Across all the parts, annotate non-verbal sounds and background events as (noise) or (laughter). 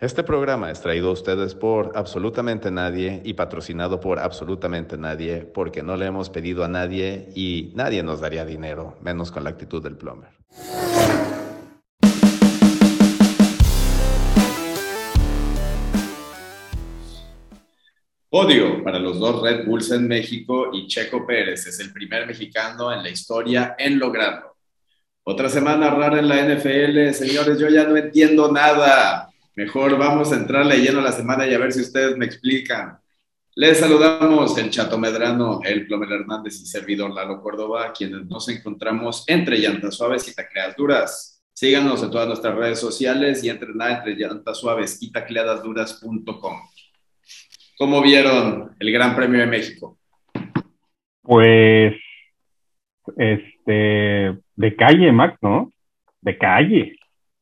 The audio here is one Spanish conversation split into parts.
Este programa es traído a ustedes por absolutamente nadie y patrocinado por absolutamente nadie porque no le hemos pedido a nadie y nadie nos daría dinero, menos con la actitud del plumber. Podio para los dos Red Bulls en México y Checo Pérez es el primer mexicano en la historia en lograrlo. Otra semana rara en la NFL, señores, yo ya no entiendo nada. Mejor vamos a entrarle lleno a la semana y a ver si ustedes me explican. Les saludamos el Chato Medrano, el Plomer Hernández y servidor Lalo Córdoba, quienes nos encontramos entre llantas suaves y tacleadas duras. Síganos en todas nuestras redes sociales y entren a entre llantas suaves y tacleadasduras.com. ¿Cómo vieron el Gran Premio de México? Pues, este, de calle, Max, ¿no? De calle.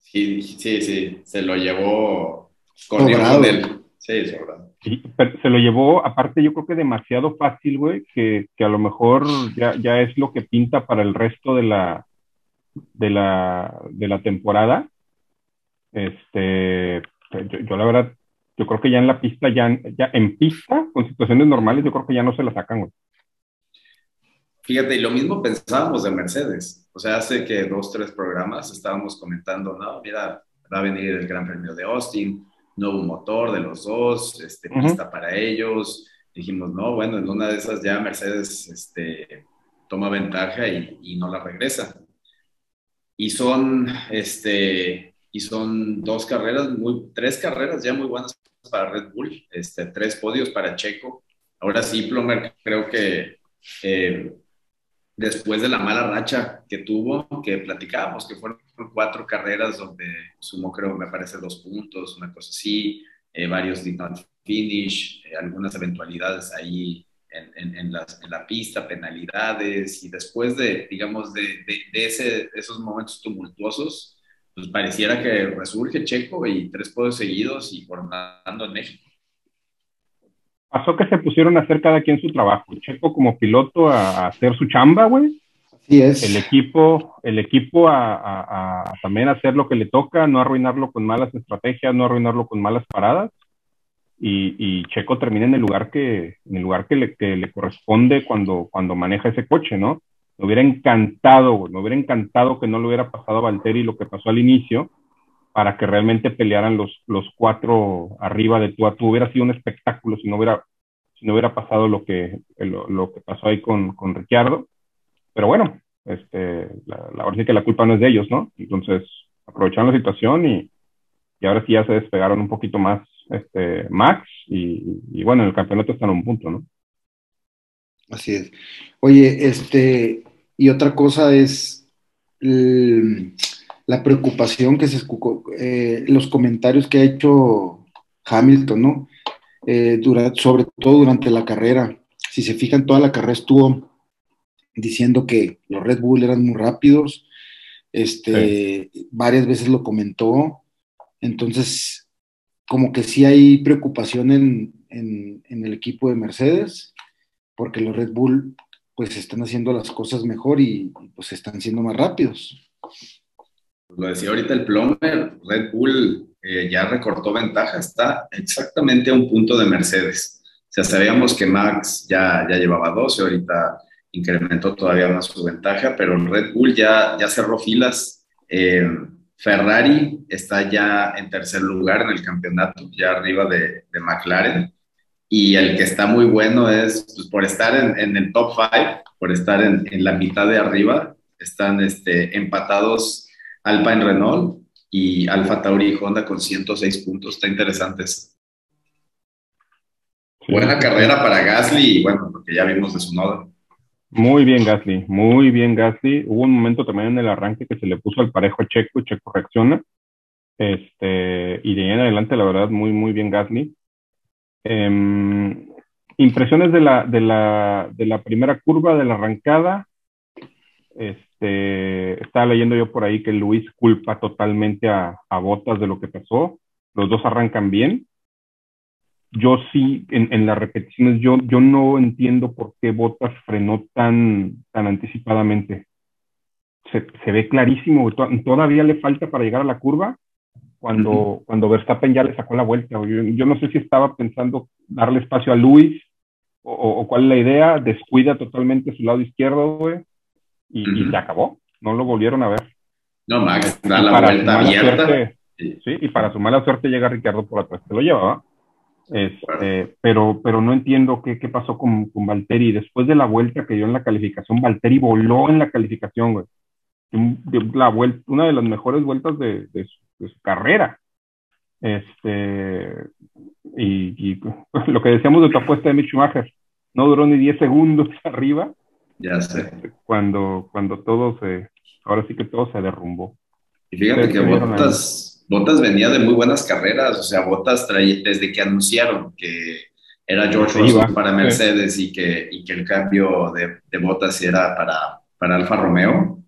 Sí, sí, sí, se lo llevó con él. Sí, sobrado. Sí, pero se lo llevó, aparte yo creo que demasiado fácil, güey, que, que, a lo mejor ya, ya es lo que pinta para el resto de la, de la, de la temporada. Este, yo, yo, la verdad, yo creo que ya en la pista, ya, ya en pista, con situaciones normales, yo creo que ya no se la sacan, güey. Fíjate, y lo mismo pensábamos de Mercedes. O sea, hace que dos, tres programas estábamos comentando, no, mira, va a venir el Gran Premio de Austin, nuevo motor de los dos, este, pista para ellos. Dijimos, no, bueno, en una de esas ya Mercedes este, toma ventaja y, y no la regresa. Y son, este, y son dos carreras, muy, tres carreras ya muy buenas para Red Bull, este, tres podios para Checo. Ahora sí, Plomer, creo que eh, después de la mala racha que tuvo, que platicábamos, que fueron cuatro carreras donde sumó, creo, me parece, dos puntos, una cosa así, eh, varios did not finish, eh, algunas eventualidades ahí en, en, la pista, penalidades, y después de, digamos, de, de, ese, esos momentos tumultuosos, pues pareciera que resurge Checo y tres podios seguidos y formando en México pasó que se pusieron a hacer cada quien su trabajo. Checo como piloto a, hacer su chamba, güey. Así es. El equipo, el equipo a, a, también hacer lo que le toca, no arruinarlo con malas estrategias, no arruinarlo con malas paradas. Y, y Checo termina en el lugar que, en el lugar que le, que le corresponde cuando, cuando maneja ese coche, ¿no? Me hubiera encantado, me hubiera encantado que no le hubiera pasado a Valtteri lo que pasó al inicio, para que realmente pelearan los, los cuatro arriba de tú a. Hubiera sido un espectáculo si no hubiera, si no hubiera pasado lo que, lo, lo que pasó ahí con, con Ricciardo. Pero bueno, este, la, la verdad es que la culpa no es de ellos, ¿no? Entonces, aprovecharon la situación y, y ahora sí ya se despegaron un poquito más este, Max y, y bueno, en el campeonato están a un punto, ¿no? Así es. Oye, este, y otra cosa es, el, la preocupación que se eh, los comentarios que ha hecho Hamilton, ¿no? Eh, sobre todo durante la carrera. Si se fijan, toda la carrera estuvo diciendo que los Red Bull eran muy rápidos. Este, varias veces lo comentó. Entonces, como que sí hay preocupación en, en, en el equipo de Mercedes, porque los Red Bull pues están haciendo las cosas mejor y pues están siendo más rápidos. Lo decía ahorita el Plomer, Red Bull eh, ya recortó ventaja, está exactamente a un punto de Mercedes. O sea, sabíamos que Max ya, ya llevaba 12, ahorita incrementó todavía más su ventaja, pero Red Bull ya, ya cerró filas. Eh, Ferrari está ya en tercer lugar en el campeonato, ya arriba de, de McLaren. Y el que está muy bueno es, pues, por estar en, en el top 5, por estar en, en, la mitad de arriba, están este, empatados Alpine Renault y Alfa Tauri y Honda con 106 puntos. Está interesante eso. Buena carrera para Gasly y bueno, porque ya vimos de su nodo. Muy bien Gasly, muy bien Gasly. Hubo un momento también en el arranque que se le puso al parejo a Checo y Checo reacciona. Este, y de ahí en adelante, la verdad, muy, muy bien Gasly. Eh, impresiones de la, de, la, de la primera curva, de la arrancada. Este, estaba leyendo yo por ahí que Luis culpa totalmente a, a Botas de lo que pasó. Los dos arrancan bien. Yo sí, en, en, las repeticiones, yo, yo no entiendo por qué Botas frenó tan, tan anticipadamente. Se, se ve clarísimo, todavía le falta para llegar a la curva cuando, cuando Verstappen ya le sacó la vuelta. Yo, yo, no sé si estaba pensando darle espacio a Luis o, o, cuál es la idea. Descuida totalmente su lado izquierdo, güey. Y, uh -huh. y, se acabó. No lo volvieron a ver. No, Max, da la vuelta abierta. Suerte, sí. sí. y para su mala suerte llega Ricardo por atrás. Se lo llevaba. Este, bueno. pero, pero no entiendo qué, qué pasó con, con Valtteri. Después de la vuelta que dio en la calificación, Valtteri voló en la calificación, güey. La vuelta, una de las mejores vueltas de, de, su, de su, carrera. Este, y, y, (laughs) lo que decíamos de tu apuesta de Mick Schumacher, no duró ni 10 segundos (laughs) arriba. Ya sé. Cuando, cuando todo se, ahora sí que todo se derrumbó. Y fíjate que Botas, Botas venía de muy buenas carreras, o sea, Botas traía, desde que anunciaron que era George Russell para Mercedes sí. y, que, y que el cambio de, de Botas era para, para Alfa Romeo,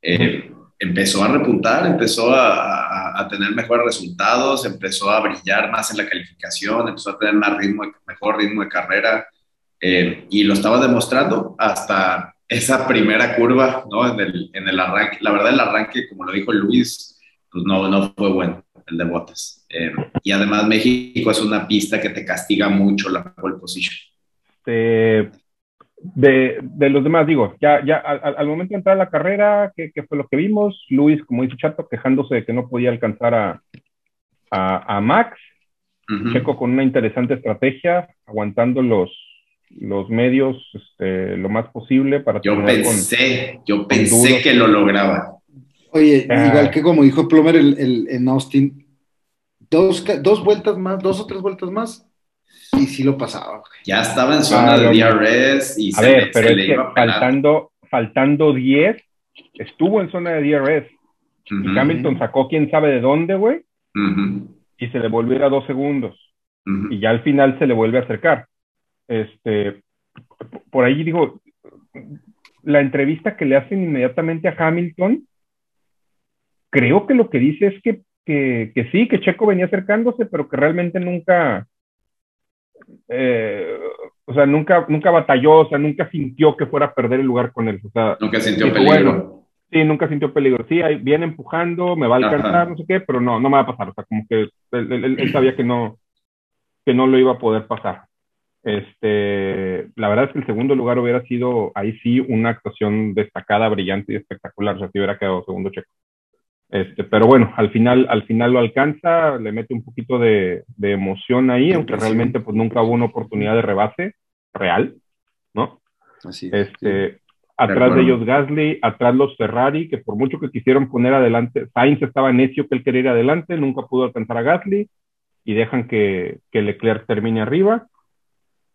eh, empezó a repuntar, empezó a, a, a, tener mejores resultados, empezó a brillar más en la calificación, empezó a tener más ritmo, mejor ritmo de carrera eh, y lo estaba demostrando hasta esa primera curva, ¿no? En el, en el arranque. La verdad, el arranque, como lo dijo Luis, pues no, no fue bueno, el de botas. Eh, y además, México es una pista que te castiga mucho la pole position. Eh, de, de, los demás, digo, ya, ya al, al, momento de entrar a la carrera, ¿qué, ¿qué, fue lo que vimos? Luis, como dice Chato, quejándose de que no podía alcanzar a, a, a Max. Uh -huh. Checo con una interesante estrategia, aguantando los, los medios este, lo más posible para yo pensé con, yo pensé que lo lograba oye ah. igual que como dijo Plomer el, el, en Austin dos, dos vueltas más dos o tres vueltas más y sí lo pasaba ya estaba en zona ah, de DRS y a se, ver, pero se es le iba faltando faltando 10 estuvo en zona de DRS uh -huh. y Hamilton sacó quién sabe de dónde güey uh -huh. y se le volvió a dos segundos uh -huh. y ya al final se le vuelve a acercar este, por ahí digo, la entrevista que le hacen inmediatamente a Hamilton, creo que lo que dice es que, que, que sí, que Checo venía acercándose, pero que realmente nunca, eh, o sea, nunca, nunca batalló, o sea, nunca sintió que fuera a perder el lugar con él. O sea, nunca sintió dijo, peligro. Bueno, sí, nunca sintió peligro. Sí, ahí viene empujando, me va a alcanzar, Ajá. no sé qué, pero no, no me va a pasar. O sea, como que él, él, él sabía que no, que no lo iba a poder pasar. Este, la verdad es que el segundo lugar hubiera sido ahí sí una actuación destacada, brillante y espectacular, o sea, si hubiera quedado segundo checo. Este, pero bueno, al final, al final lo alcanza, le mete un poquito de, de emoción ahí, aunque realmente pues nunca hubo una oportunidad de rebase real, ¿no? Así es, este, sí. Atrás de ellos Gasly, atrás los Ferrari, que por mucho que quisieron poner adelante, Sainz estaba necio que él quería ir adelante, nunca pudo alcanzar a Gasly y dejan que, que Leclerc termine arriba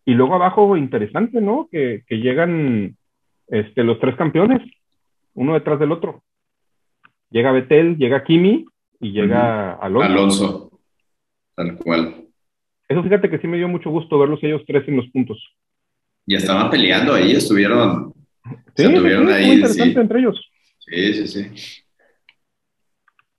y luego abajo, interesante, ¿no? Que, que llegan este, los tres campeones, uno detrás del otro. Llega Betel, llega Kimi y llega uh -huh. Alonso. Alonso, tal cual. Eso fíjate que sí me dio mucho gusto verlos ellos tres en los puntos. Y estaban peleando ahí, estuvieron. Sí, estuvieron sí, ahí. Muy interesante sí. entre ellos. Sí, sí, sí.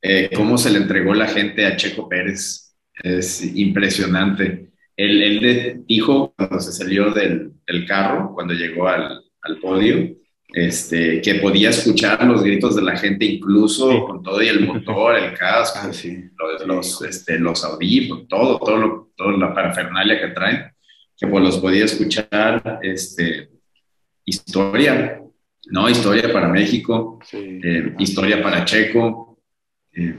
Eh, ¿Cómo se le entregó la gente a Checo Pérez? Es impresionante él, él dijo cuando se salió del, del carro, cuando llegó al, al, podio, este, que podía escuchar los gritos de la gente incluso sí. con todo y el motor, el casco, ah, sí. los, los, este, los audífonos, todo, todo, lo, toda la parafernalia que traen, que pues los podía escuchar. Este, historia, ¿no? Historia para México, sí. eh, historia para Checo. Eh,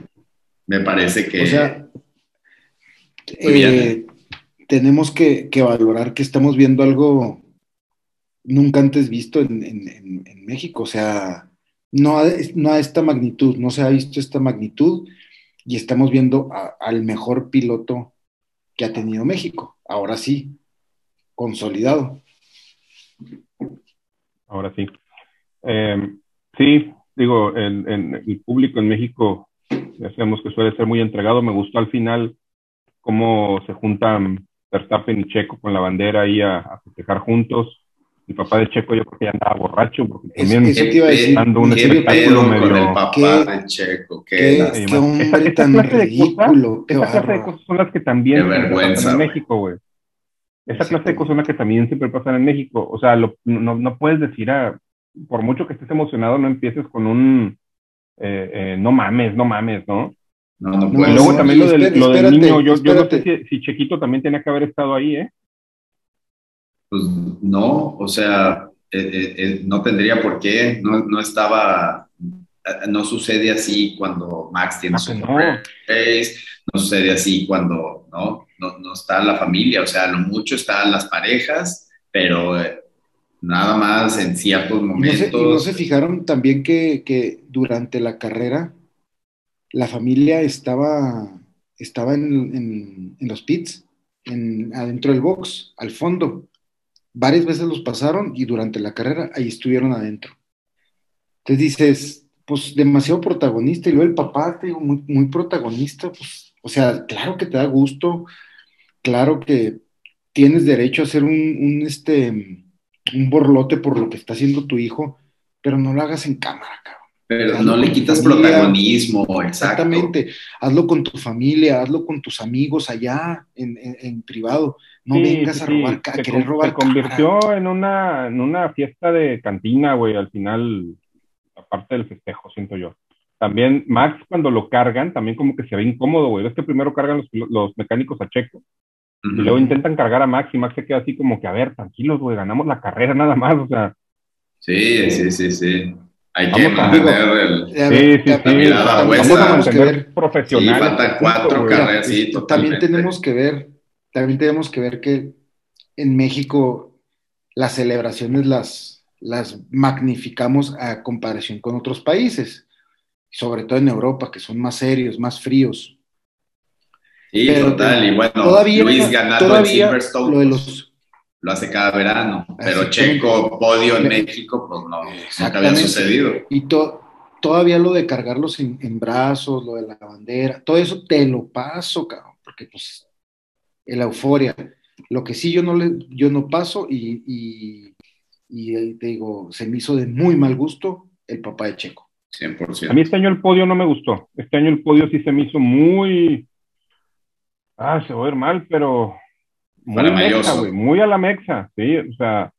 me parece que... O sea, eh, tenemos que, que, valorar que estamos viendo algo nunca antes visto en, en, México, o sea, no a, no a, esta magnitud, no se ha visto esta magnitud y estamos viendo al mejor piloto que ha tenido México, ahora sí, consolidado. Ahora sí. Eh, sí, digo, el, el, el, público en México, ya sabemos que suele ser muy entregado, me gustó al final cómo se juntan Verstappen y Checo con la bandera ahí a, a, festejar juntos. El papá de Checo yo creo que ya andaba borracho, porque también a decir, dando un espectáculo medio... Con el papá ¿Qué, de Checo, qué, qué, qué hombre tan ridículo, clase de cosas son las que también pasan en México, güey. Esa clase de cosas son las que también siempre pasan en México. O sea, lo, no, no puedes decir, a, por mucho que estés emocionado, no empieces con un, eh, eh, no mames, no mames, ¿no? No, no puede luego también lo del, espérate, lo del niño, yo, yo no sé si, si Chequito también tenía que haber estado ahí, ¿eh? Pues no, o sea, eh, eh, eh, no tendría por qué, no, no estaba, eh, no sucede así cuando Max tiene Ah, su que no. face, no sucede así cuando, ¿no? No, no está la familia, o sea, lo mucho están las parejas, pero eh, nada más en ciertos Y no, se, momentos. y no se fijaron también que, que durante la carrera la familia estaba, estaba en, los pits, en, adentro del box, al fondo. Varias veces los pasaron y durante la carrera ahí estuvieron adentro. Entonces dices, pues demasiado protagonista y luego el papá, te digo, muy, protagonista, pues, o sea, claro que te da gusto, claro que tienes derecho a hacer un, un, este, un borlote por lo que está haciendo tu hijo, pero no lo hagas en cámara, cabrón. Pero Hazlo no le quitas familia. protagonismo, exacto. Exactamente. Hazlo con tu familia, hazlo con tus amigos allá en, en- en privado. No Sí, vengas sí, a robar, a Se, querer robar se convirtió en una, en una fiesta de cantina, güey, al final, aparte del festejo, siento yo. También Max, cuando lo cargan, también como que se ve incómodo, güey. Ves que primero cargan los, los mecánicos a Checo y luego intentan cargar a Max y Max se queda así como que, a ver, tranquilos, güey, ganamos la carrera nada más, o sea, Sí, sí, sí, sí. Hay que Vamos a- mantener el... Sí, sí, sí. también- Vamos a vamos mantener profesionales. faltan cuatro carreras, sí, también tenemos que ver, también tenemos que ver que en México las celebraciones las, las magnificamos a comparación con otros países, sobre todo en Europa, que son más serios, más fríos. Sí, Pero total. Y bueno, todavía, Luis ganando en todavía Silverstone lo de pues, los lo hace cada verano. Pero. Checo, podio en México, pues no, nunca había sucedido. Y to- todavía lo de cargarlos en, en brazos, lo de la bandera, todo eso te lo paso, cabrón, porque pues la euforia. Lo que sí yo no le, yo no paso y, y, y, eh, te digo, se me hizo de muy mal gusto el papá de Checo. 100%. A mí este año el podio no me gustó. Este año el podio sí se me hizo muy. Ah, se va a ver mal, pero. Muy mexa, güey. Muy a la mexa, sí. O sea,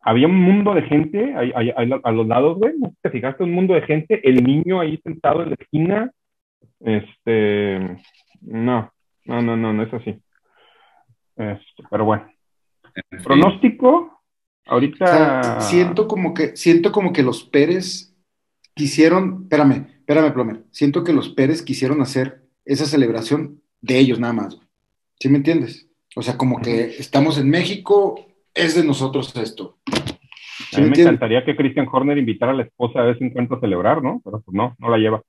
había un mundo de gente ahí- ahí- ahí a los lados, güey. ¿No te fijaste? Un mundo de gente. El niño ahí sentado en la esquina. Este. No, no, no, no, no es así. Este, pero bueno. En fin. Pronóstico. O Ahorita. sea, siento como que, siento como que los Pérez quisieron, espérame, espérame, Plomer, siento que los Pérez quisieron hacer esa celebración de ellos nada más, güey. ¿Sí me entiendes? O sea, como que estamos en México, es de nosotros esto. A ¿Sí mí me encantaría que Christian Horner invitara a la esposa a vez en cuando a celebrar, ¿no? Pero pues no, no la lleva.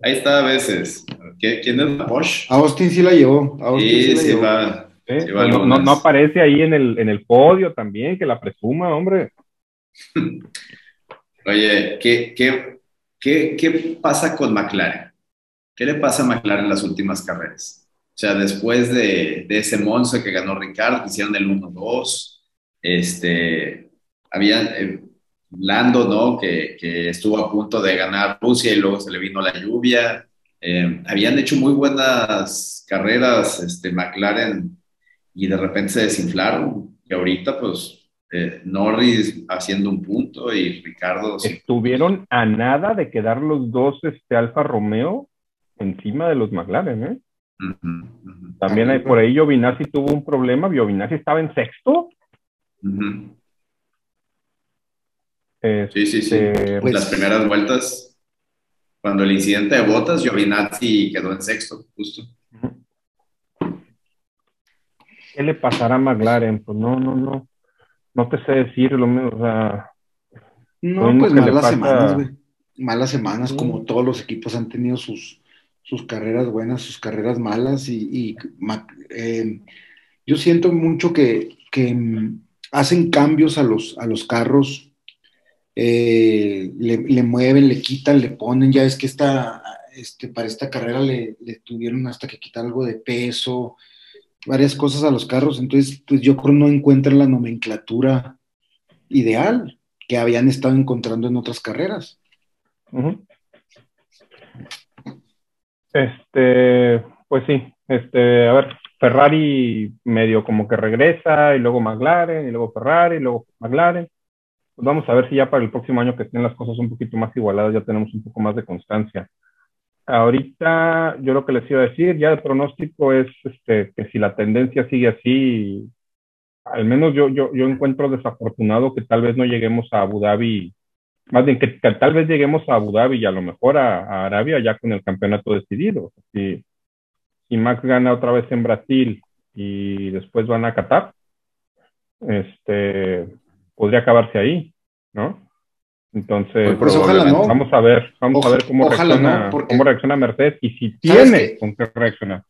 Ahí está a veces. ¿Qué- ¿Quién es la Bosch? A Austin sí la llevó, a Austin sí, Sí, la sí llevó. va. ¿eh? Sí, va no, no aparece ahí en el, en el podio también, que la presuma, hombre. (laughs) Oye, ¿qué, qué, qué, qué pasa con McLaren? ¿Qué le pasa a McLaren en las últimas carreras? O sea, después de, de ese Monza que ganó Ricardo, hicieron el 1-2, este, habían, eh, Lando, ¿no? Que, que estuvo a punto de ganar Rusia y luego se le vino la lluvia. Eh, habían hecho muy buenas carreras, este, McLaren, y de repente se desinflaron. Y ahorita, pues, eh, Norris haciendo un punto y Ricardo Estuvieron a nada de quedar los dos este, Alfa Romeo encima de los McLaren, ¿eh? También hay, por ahí Giovinazzi tuvo un problema. Giovinazzi estaba en sexto. Este, Sí, sí, sí. Pues- Las primeras vueltas, cuando el incidente de botas, Giovinazzi quedó en sexto, justo. ¿Qué le pasará a McLaren? Pues no, no, no. No te sé decir lo mismo. O sea, No, pues malas semanas, güey. Malas semanas, Sí. como todos los equipos han tenido sus, sus carreras buenas, sus carreras malas, y, eh, yo siento mucho que, mm, hacen cambios a los, a los carros, eh, le, mueven, le quitan, le ponen, ya es que esta, este, para esta carrera le, tuvieron hasta que quitar algo de peso, varias cosas a los carros, entonces pues yo creo no encuentran la nomenclatura ideal que habían estado encontrando en otras carreras. Ujú. Este, pues sí, este, a ver, Ferrari medio como que regresa y luego McLaren y luego Ferrari y luego McLaren. Pues vamos a ver si ya para el próximo año que estén las cosas un poquito más igualadas ya tenemos un poco más de constancia. ahorita yo lo que les iba a decir, ya el pronóstico es este, que si la tendencia sigue así, al menos yo, yo, yo encuentro desafortunado que tal vez no lleguemos a Abu Dhabi, más bien que, tal vez lleguemos a Abu Dhabi y a lo mejor a, Arabia ya con el campeonato decidido. Si, si Max gana otra vez en Brasil y después van a Qatar, este, podría acabarse ahí, ¿no? Entonces, pues ojalá no. vamos a ver, vamos a ver cómo reacciona, cómo reacciona Mercedes y si tiene con qué reaccionar.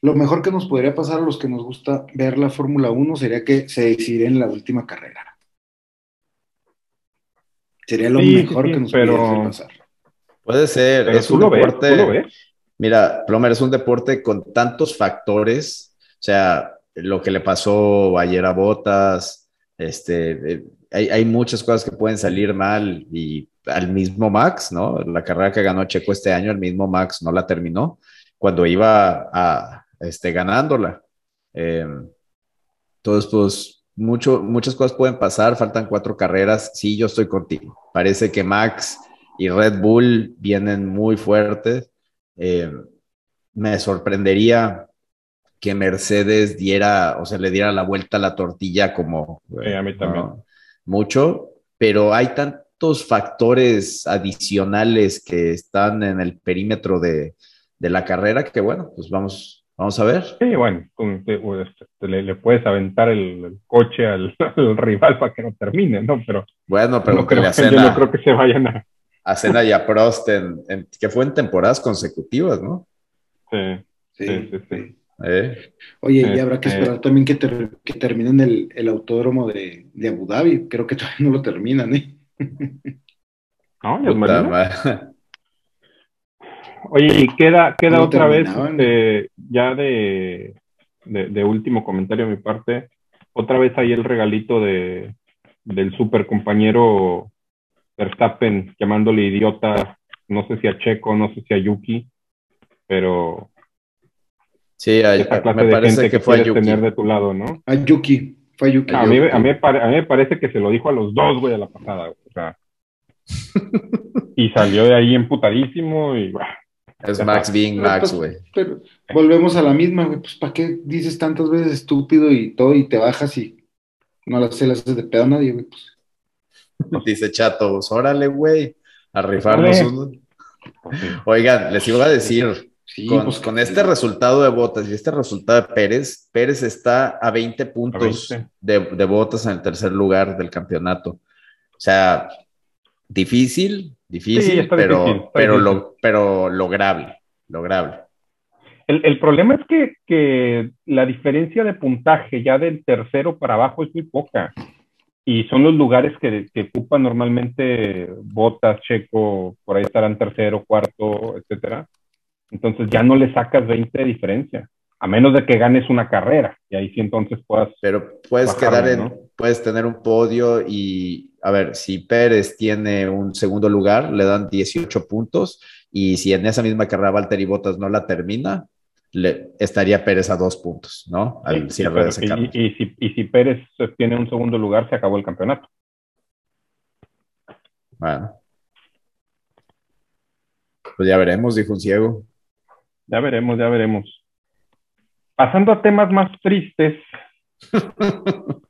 Lo mejor que nos podría pasar a los que nos gusta ver la Fórmula 1 sería que se decidiera en la última carrera. Sería lo mejor que nos podría pasar. Puede ser, es un deporte. Mira, Plomer, es un deporte con tantos factores. O sea, lo que le pasó ayer a Botas, este, eh, hay, muchas cosas que pueden salir mal y al mismo Max, ¿no? La carrera que ganó Checo este año, el mismo Max no la terminó cuando iba a, este, ganándola. Em, entonces, pues, mucho, muchas cosas pueden pasar, faltan cuatro carreras. Sí, yo estoy contigo. Parece que Max y Red Bull vienen muy fuertes. Em, me sorprendería que Mercedes diera, o sea, le diera la vuelta a la tortilla como... a mí también. Mucho, pero hay tantos factores adicionales que están en el perímetro de, de la carrera que, bueno, pues vamos, vamos a ver. Sí, bueno, le, puedes aventar el, coche (laughs) al, rival para que no termine, ¿no? Pero... Bueno, pero no creo, yo no creo que se vayan a... A Cena y a Prost, que fue en temporadas consecutivas, ¿no? Sí, sí, sí. sí. Eh, Oye, y habrá que este esperar también que, terminen el, autódromo de, Abu Dhabi. Creo que todavía no lo terminan, ¿eh? (laughs) No, ya Oye, y queda, queda otra vez, este, ya de, de, último comentario a mi parte, otra vez ahí el regalito de, del super compañero Verstappen llamándole idiota, no sé si a Checo, no sé si a Yuki, pero Sí, me parece que, fue a Yuki. tener de tu lado, ¿no? A Yuki, fue a Yuki. A, mí, a, mí, me parece que se lo dijo a los dos, güey, a la pasada, o sea. (laughs) y salió de ahí emputadísimo y, Es Max being Max, güey. Pero, volvemos a la misma, güey. Pues, ¿para qué dices tantas veces estúpido y todo y te bajas y no las haces de pedo a nadie, güey? Pues. (laughs) Dice Chato, pues, órale, güey, a rifarnos uno. Oigan, les iba a decir, con, pues, con, este resultado de Botas y este resultado de Pérez, Pérez está a 20 puntos De, de, Botas en el tercer lugar del campeonato. O sea, difícil, difícil, pero, pero, Lo, pero lograble, lograble. El, el problema es que, que, la diferencia de puntaje ya del tercero para abajo es muy poca. Y son los lugares que, que ocupan normalmente Botas, Checo, por ahí estarán tercero, cuarto, etcétera entonces ya no le sacas 20 de diferencia, a menos de que ganes una carrera, y ahí sí entonces puedas. Pero puedes quedar en, puedes tener un podio y, a ver, si Pérez tiene un segundo lugar, le dan 18 puntos, y si en esa misma carrera Valtteri Bottas no la termina, le, estaría Pérez a dos puntos, ¿no? Al cierre de ese y, y, si, y si Pérez tiene un segundo lugar, se acabó el campeonato. Bueno. Pues ya veremos, dijo un ciego. Ya veremos, ya veremos. Pasando a temas más tristes. (laughs)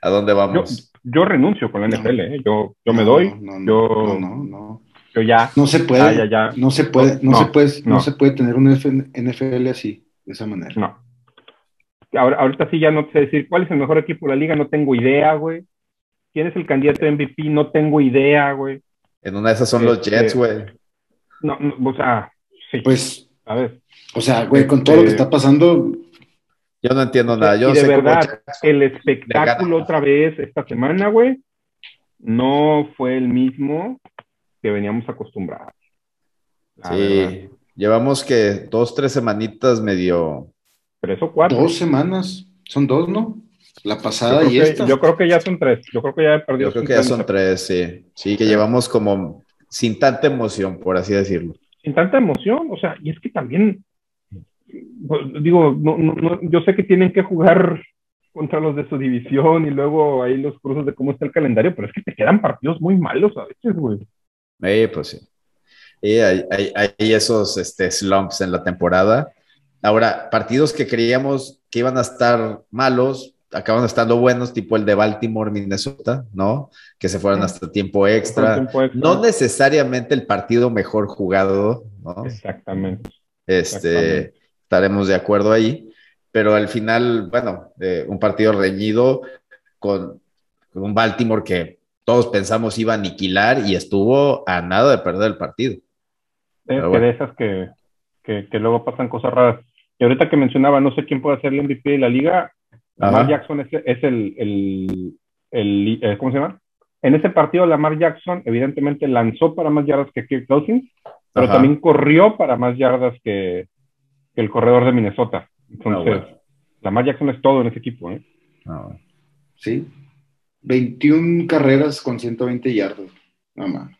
¿A dónde vamos? Yo, renuncio con la NFL, ¿eh? yo, yo me doy. No, yo, no, no, Yo ya. No se puede. ya, No se puede, no, se puede, no. se puede tener un NFL así, de esa manera. No. Ahora, ahorita sí ya no sé decir cuál es el mejor equipo de la liga, no tengo idea, güey. ¿Quién es el candidato de MVP? No tengo idea, güey. En una de esas son los este, Jets, güey. No, no, o sea, sí. Pues a ver. O sea, güey, con todo lo que este, está pasando. Yo no entiendo nada. Yo y de verdad, el espectáculo otra vez esta semana, güey, no fue el mismo que veníamos acostumbrados. Sí, llevamos que dos, tres semanitas medio. Tres o cuatro. Dos semanas, son dos, ¿no? La pasada y esta. Yo creo que ya son tres. Yo creo que ya he perdido. Yo creo que ya son tres, sí. Sí, que llevamos como sin tanta emoción, por así decirlo sin tanta emoción, o sea, y es que también, digo, no, no, yo sé que tienen que jugar contra los de su división y luego ahí los cruzos de cómo está el calendario, pero es que te quedan partidos muy malos a veces, güey. Eh, pues sí. hay, hay, esos este, slumps en la temporada. Ahora, partidos que creíamos que iban a estar malos, acaban estando buenos, tipo el de Baltimore, Minnesota, ¿no? Que se fueron hasta tiempo extra. No necesariamente el partido mejor jugado, ¿no? Exactamente. Este, estaremos de acuerdo ahí, pero al final, bueno, eh, un partido reñido con, un Baltimore que todos pensamos iba a aniquilar y estuvo a nada de perder el partido. de esas que, que, luego pasan cosas raras. Y ahorita que mencionaba, no sé quién puede ser el MVP de la liga, Lamar Jackson es, el, el, el, eh, ¿cómo se llama? En ese partido, Lamar Jackson evidentemente lanzó para más yardas que Kirk Cousins, pero también corrió para más yardas que, el corredor de Minnesota. Entonces, ah, Lamar Jackson es todo en ese equipo. ¿eh? Ah, sí. 21 carreras con 120 yardas, nada más.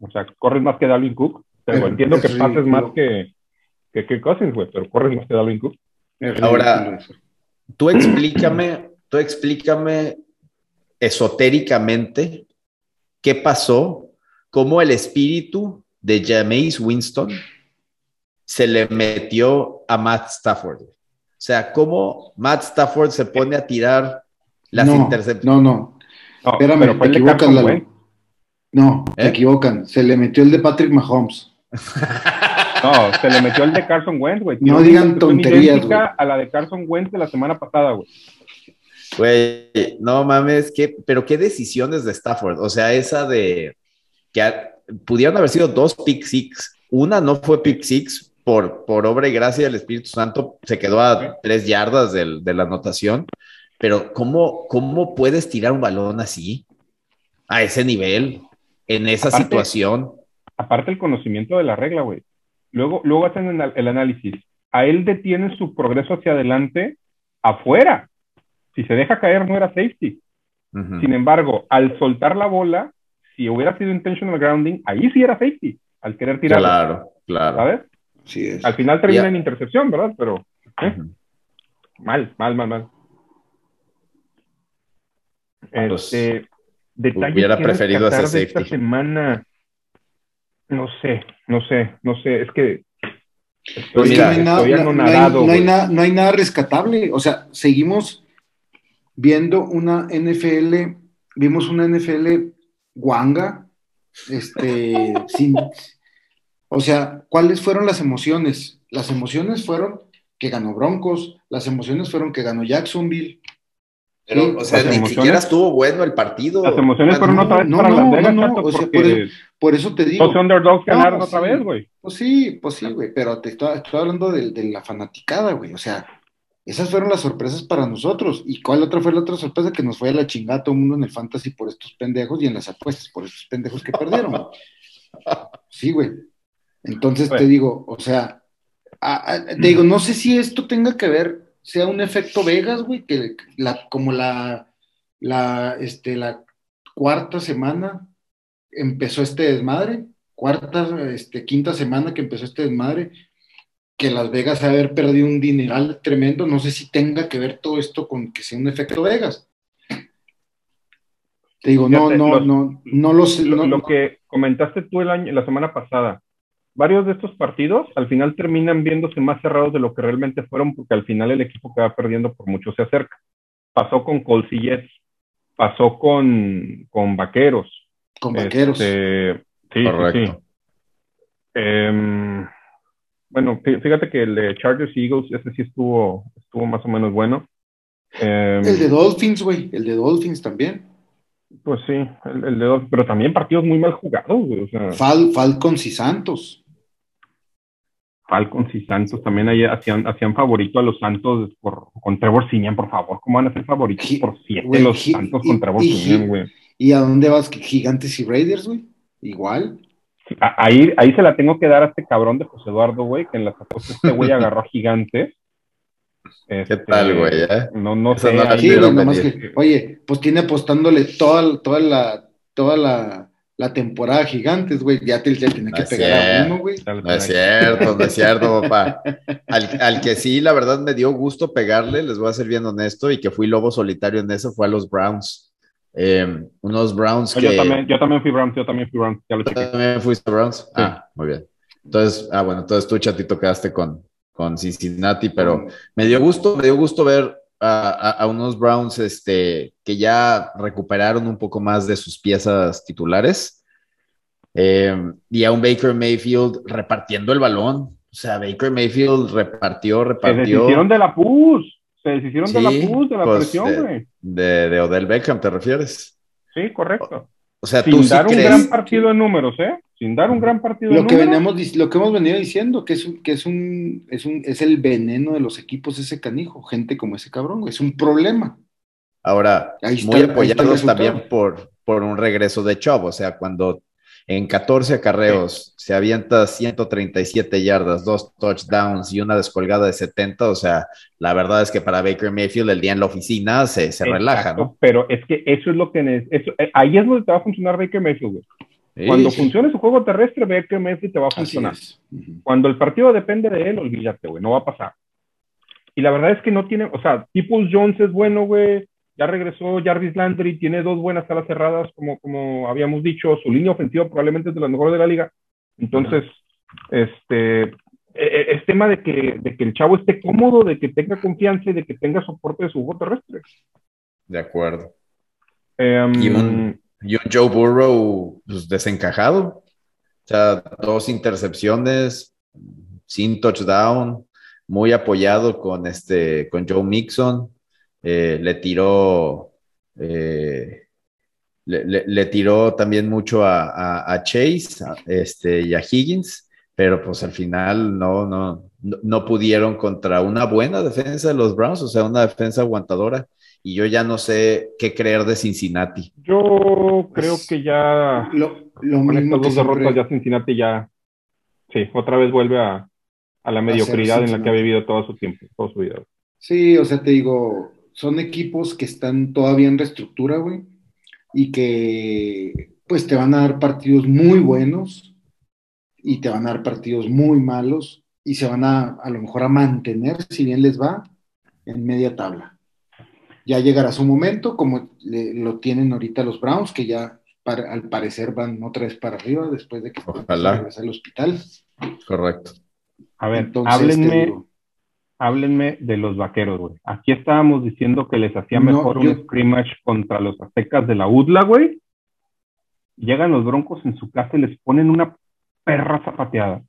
O sea, corres más que Dalvin Cook. Pero, entiendo que pases más que, que Kirk Cousins, güey, pero corres más que Dalvin Cook. Ahora, Tú explícame, tú explícame esotéricamente qué pasó, cómo el espíritu de Jameis Winston se le metió a Matt Stafford. O sea, cómo Matt Stafford se pone a tirar las intercepciones. No, no. Espérame, te equivocan, No, te ¿Eh? equivocan. Se le metió el de Patrick Mahomes. No, se le metió el de Carson Wentz, güey. No digan tonterías, güey. A la de Carson Wentz de la semana pasada, güey. Güey, no mames, ¿qué, pero qué decisiones de Stafford. O sea, esa de que pudieron haber sido dos pick six. Una no fue pick six por, por obra y gracia del Espíritu Santo, se quedó a tres yardas del, de la anotación. Pero ¿cómo, ¿cómo puedes tirar un balón así? A ese nivel, en esa situación. Aparte el conocimiento de la regla, güey. Luego, luego hacen el análisis. A él detiene su progreso hacia adelante afuera. Si se deja caer, no era safety. Sin embargo, al soltar la bola, si hubiera sido intentional grounding, ahí sí era safety, al querer tirar. Claro, claro. ¿Sabes? Sí es. Al final termina en intercepción, ¿verdad? Pero. ¿eh? Mal, mal, mal, mal. Pues, este, hubiera preferido hacer safety. Esta semana no sé, no sé, no sé, es que no, hay nada, rescatable. O sea, seguimos viendo una NFL, vimos una NFL guanga, este, (laughs) sin, o sea, ¿cuáles fueron las emociones? Las emociones fueron que ganó Broncos, las emociones fueron que ganó Jacksonville, pero, o sea, ni siquiera estuvo bueno el partido. Las emociones fueron otra vez no, para no, Las no, o sea, por, eso, te digo. Los underdogs ganaron pues otra vez, güey. Pues sí, pues sí, güey, pero te estoy, estoy hablando de, de, la fanaticada, güey. O sea, esas fueron las sorpresas para nosotros. ¿Y cuál otra fue la otra sorpresa? Que nos fue a la chingada todo el mundo en el fantasy por estos pendejos y en las apuestas por estos pendejos que perdieron. (laughs) Sí, güey. Entonces te digo, o sea, te digo, no sé si esto tenga que ver sea un efecto Vegas, güey, que la, como la, la, este, la cuarta semana empezó este desmadre, cuarta, este, quinta semana que empezó este desmadre, que Las Vegas ha haber perdido un dineral tremendo, no sé si tenga que ver todo esto con que sea un efecto Vegas. Te digo, no, no, no, no lo sé. Lo, que comentaste tú el año, la semana pasada, varios de estos partidos al final terminan viéndose más cerrados de lo que realmente fueron, porque al final el equipo que va perdiendo por mucho se acerca. Pasó con Colts y Jets, pasó con, con Vaqueros. Con Vaqueros. Este, sí, Correcto. sí. Em, bueno, fíjate que el de Chargers y Eagles, ese sí estuvo, estuvo más o menos bueno. Em, el de Dolphins, güey, el de Dolphins también. Pues sí, el, de Dolphins, pero también partidos muy mal jugados, güey. O sea, Falcons y Santos. Falcons y Santos también ahí hacían, hacían favorito a los Santos por, con Trevor Simian, por favor. ¿Cómo van a ser favoritos por siete los Santos con Trevor Simian, güey? ¿Y a dónde vas? ¿Gigantes y Raiders, güey? Igual. Ahí, ahí se la tengo que dar a este cabrón de José Eduardo, güey, que en las apuestas este güey (laughs) agarró a Gigantes. ¿Qué tal, güey? Eh? No, no sé. oye, pues tiene apostándole toda, toda la, toda la la temporada gigantes, güey, ya te tiene que pegar a uno, güey. No es cierto, no es (laughs) cierto, papá. Al, que sí, la verdad, me dio gusto pegarle, les voy a ser bien honesto, y que fui lobo solitario en eso, fue a los Browns. Eh, unos Browns que... Yo también, yo también fui Browns, yo también fui Browns. Ya lo ¿También fuiste Browns? Ah, muy bien. Entonces, ah, bueno, entonces tú, Chatito, quedaste con, con Cincinnati, pero me dio gusto, me dio gusto ver a, unos Browns este, que ya recuperaron un poco más de sus piezas titulares. Eh, y a un Baker Mayfield repartiendo el balón. O sea, Baker Mayfield repartió, repartió. Se deshicieron de la pus. Se deshicieron de la pus, de la pues, presión, güey. De, de, Odell Beckham, ¿te refieres? Sí, correcto. O, sea, Sin tú dar un gran partido en números, ¿eh? sin dar un gran partido. Lo que, veníamos, lo que hemos venido diciendo, que es, que es un, es un, es el veneno de los equipos ese canijo, gente como ese cabrón, es un problema. Ahora, muy apoyados también por, por un regreso de Chubb, o sea, cuando en 14 acarreos se avienta 137 yardas, dos touchdowns y una descolgada de 70, o sea, la verdad es que para Baker Mayfield el día en la oficina se, se relaja, ¿no? Pero es que eso es lo que... Eso, eh, ahí es donde te va a funcionar Baker Mayfield, cuando funcione su juego terrestre, que Messi te va a funcionar. Cuando el partido depende de él, olvídate, güey, no va a pasar. Y la verdad es que no tiene, o sea, Peoples Jones es bueno, güey. Ya regresó Jarvis Landry, tiene dos buenas alas cerradas, como, como habíamos dicho. Su línea ofensiva probablemente es de las mejores de la liga. Entonces, este, e, e, es tema de que, de que el chavo esté cómodo, de que tenga confianza y de que tenga soporte de su juego terrestre. De acuerdo. Em, y un Joe Burrow pues, desencajado. O sea, dos intercepciones, sin touchdown, muy apoyado con, este, con Joe Mixon. Eh, le tiró. Eh, le, tiró también mucho a, Chase este, y a Higgins, pero pues al final no, no, no pudieron contra una buena defensa de los Browns, o sea, una defensa aguantadora y yo ya no sé qué creer de Cincinnati. Yo creo que ya lo, con estas dos derrotas ya Cincinnati ya, sí, otra vez vuelve a, la mediocridad en la que ha vivido todo su tiempo, toda su vida. Sí, o sea, te digo, son equipos que están todavía en reestructura, güey, y que pues te van a dar partidos muy buenos y te van a dar partidos muy malos y se van a a lo mejor a mantener, si bien les va, en media tabla ya llegará su momento, como lo tienen ahorita los Browns, que ya al parecer van otra vez para arriba después de que Ojalá. al hospital. Correcto. A ver, háblenme, háblenme de los vaqueros, güey. Aquí estábamos diciendo que les hacía mejor un scrimmage contra los aztecas de la UDLA, güey. Llegan los broncos en su casa y les ponen una perra zapateada.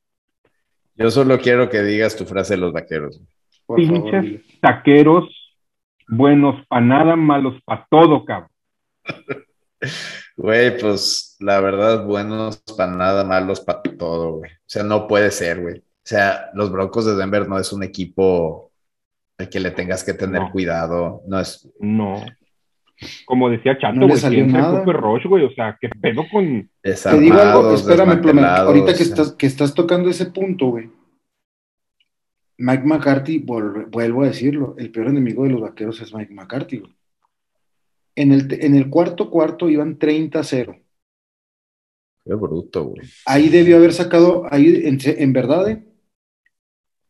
Yo solo quiero que digas tu frase de los vaqueros. Pinches taqueros buenos para nada, malos para todo, cabrón. (laughs) Güey, pues la verdad, buenos para nada, malos para todo, güey. O sea, no puede ser, güey. O sea, los Broncos de Denver no es un equipo al que le tengas que tener cuidado. No es. No. Como decía Chato, no güey, salió nada. Rush, güey. O sea, ¿qué pedo con. Te digo algo, espérame, ahorita que estás, que estás tocando ese punto, güey. Mike McCarthy, vuelvo a decirlo, el peor enemigo de los vaqueros es Mike McCarthy. En el, en el cuarto cuarto iban 30-0. Qué bruto, güey. Ahí debió haber sacado, ahí en, verdad, eh,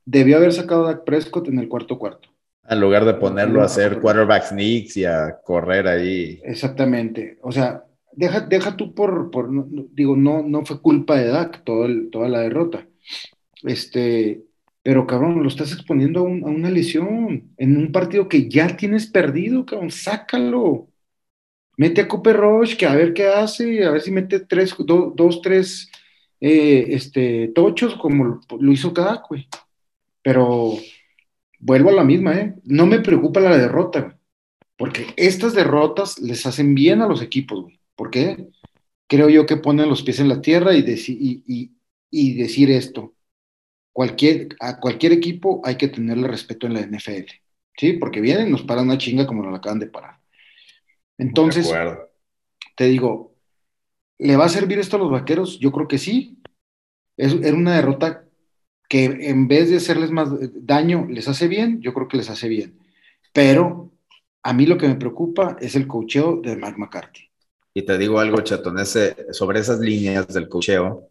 debió haber sacado a Dak Prescott en el cuarto cuarto. En lugar de ponerlo a hacer quarterback sneaks y a correr ahí. Exactamente. O sea, deja, deja tú por, por digo, no, no fue culpa de Dak todo toda la derrota. Este, pero cabrón, lo estás exponiendo a, una lesión en un partido que ya tienes perdido, cabrón, sácalo. Mete a Cooper Roche, que a ver qué hace, a ver si mete tres, dos, tres eh, este, tochos como lo hizo cada güey. Pero vuelvo a la misma, ¿eh? No me preocupa la derrota, güey. Porque estas derrotas les hacen bien a los equipos, güey. ¿Por qué? Creo yo que ponen los pies en la tierra y, y, y decir esto cualquier, a cualquier equipo hay que tenerle respeto en la NFL, ¿sí? Porque vienen y nos paran una chinga como nos acaban de parar. Entonces, te digo, ¿le va a servir esto a los vaqueros? Yo creo que sí. Es, era una derrota que en vez de hacerles más daño, les hace bien, yo creo que les hace bien. Pero a mí lo que me preocupa es el cocheo de Mike McCarthy. Y te digo algo, Chatón, sobre esas líneas del cocheo,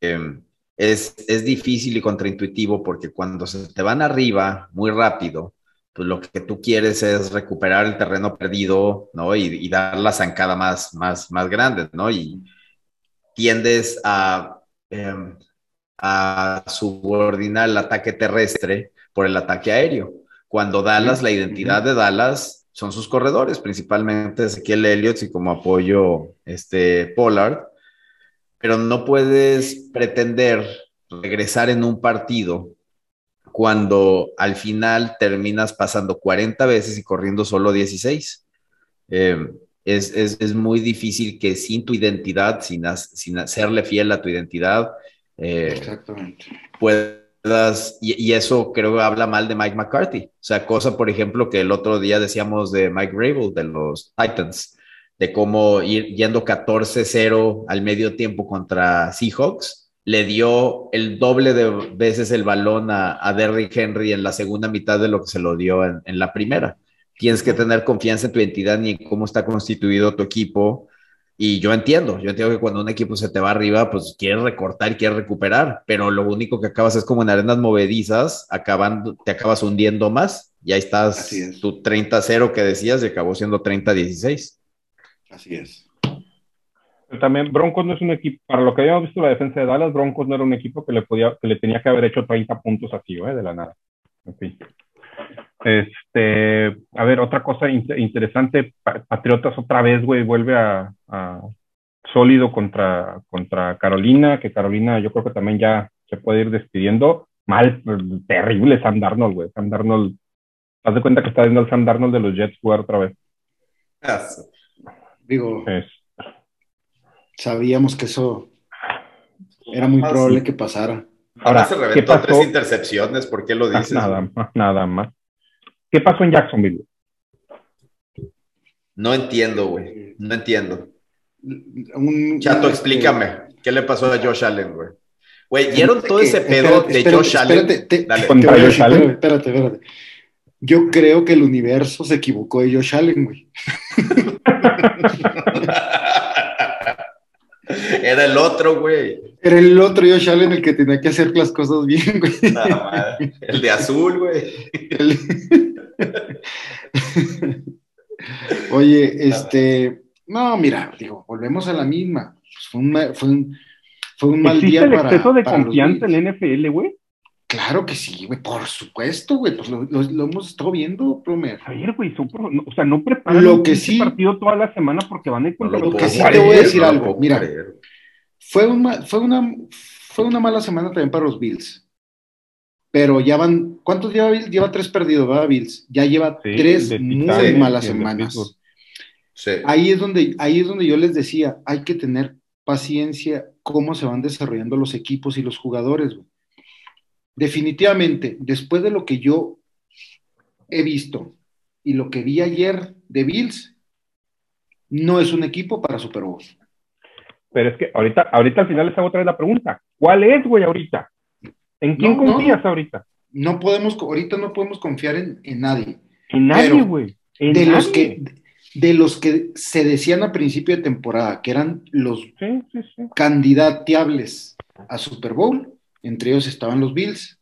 eh, es, difícil y contraintuitivo porque cuando se te van arriba muy rápido, pues lo que tú quieres es recuperar el terreno perdido, ¿no? Y, dar la zancada más, más, más grande, ¿no? Y tiendes a, em, a subordinar el ataque terrestre por el ataque aéreo. Cuando Dallas, la identidad de Dallas son sus corredores, principalmente Ezequiel Elliott y como apoyo este Pollard, pero no puedes pretender regresar en un partido cuando al final terminas pasando 40 veces y corriendo solo 16. Eh, es, es, muy difícil que sin tu identidad, sin, sin serle fiel a tu identidad, eh, Exactamente. puedas, y, y, eso creo que habla mal de Mike McCarthy. O sea, cosa, por ejemplo, que el otro día decíamos de Mike Rabel, de los Titans, de cómo ir yendo 14-0 al medio tiempo contra Seahawks le dio el doble de veces el balón a, a, Derrick Henry en la segunda mitad de lo que se lo dio en, la primera. Tienes que tener confianza en tu identidad y en cómo está constituido tu equipo. Y yo entiendo, yo entiendo que cuando un equipo se te va arriba, pues quieres recortar y quieres recuperar, pero lo único que acabas es como en arenas movedizas, acabando, te acabas hundiendo más y ahí estás tu 30-0 que decías y acabó siendo 30-16. Así es también Broncos no es un equipo, para lo que habíamos visto la defensa de Dallas, Broncos no era un equipo que le podía, que le tenía que haber hecho 30 puntos así, ¿eh? de la nada. En fin. Este, a ver, otra cosa interesante, Patriotas otra vez, güey, vuelve a, sólido contra, contra Carolina, que Carolina yo creo que también ya se puede ir despidiendo. Mal, terrible Sam Darnold, güey. Sam Darnold, haz de cuenta que está viendo el Sam Darnold de los Jets jugar otra vez. Digo, sabíamos que eso era muy probable que pasara. Ahora, se reventó tres intercepciones, ¿por qué lo ah, dices? Nada más, nada más. ¿Qué pasó en Jacksonville? No entiendo, güey. No entiendo. Chato, explícame. ¿Qué le pasó a Josh Allen, güey? Güey, ¿vieron todo ese pedo de Josh Allen? Espérate, Dale. Josh Allen? Espérate, espérate. Yo creo que el universo se equivocó de Josh Allen, güey. (laughs) Era el otro, güey. Era el otro Josh Allen el que tenía que hacer las cosas bien, güey. (laughs) el de azul, güey. Oye, este, no, mira, digo, volvemos a la misma. Fue un, fue un, fue un mal día el exceso de confianza en el NFL, güey? Claro que sí, güey, por supuesto, güey, pues lo, hemos estado viendo, Promer. A ver, güey, o sea, no preparan lo que sí, partido toda la semana porque van a ir contra Lo que sí te voy a decir algo, mira, fue una, fue, una, fue una mala semana también para los Bills, pero ya van, ¿cuántos lleva Bills? Lleva tres perdidos, ¿verdad, Bills? Ya lleva tres muy malas semanas. Ahí, es donde, ahí es donde yo les decía, hay que tener paciencia cómo se van desarrollando los equipos y los jugadores, güey definitivamente, después de lo que yo he visto y lo que vi ayer de Bills, no es un equipo para Super Bowl. Pero es que ahorita, ahorita al final les hago otra vez la pregunta. ¿Cuál es, güey, ahorita? ¿En quién confías ahorita? No podemos, ahorita no podemos confiar en, nadie. En nadie, güey. De los que de los que se decían a principio de temporada que eran los candidateables a Super Bowl, entre ellos estaban los Bills.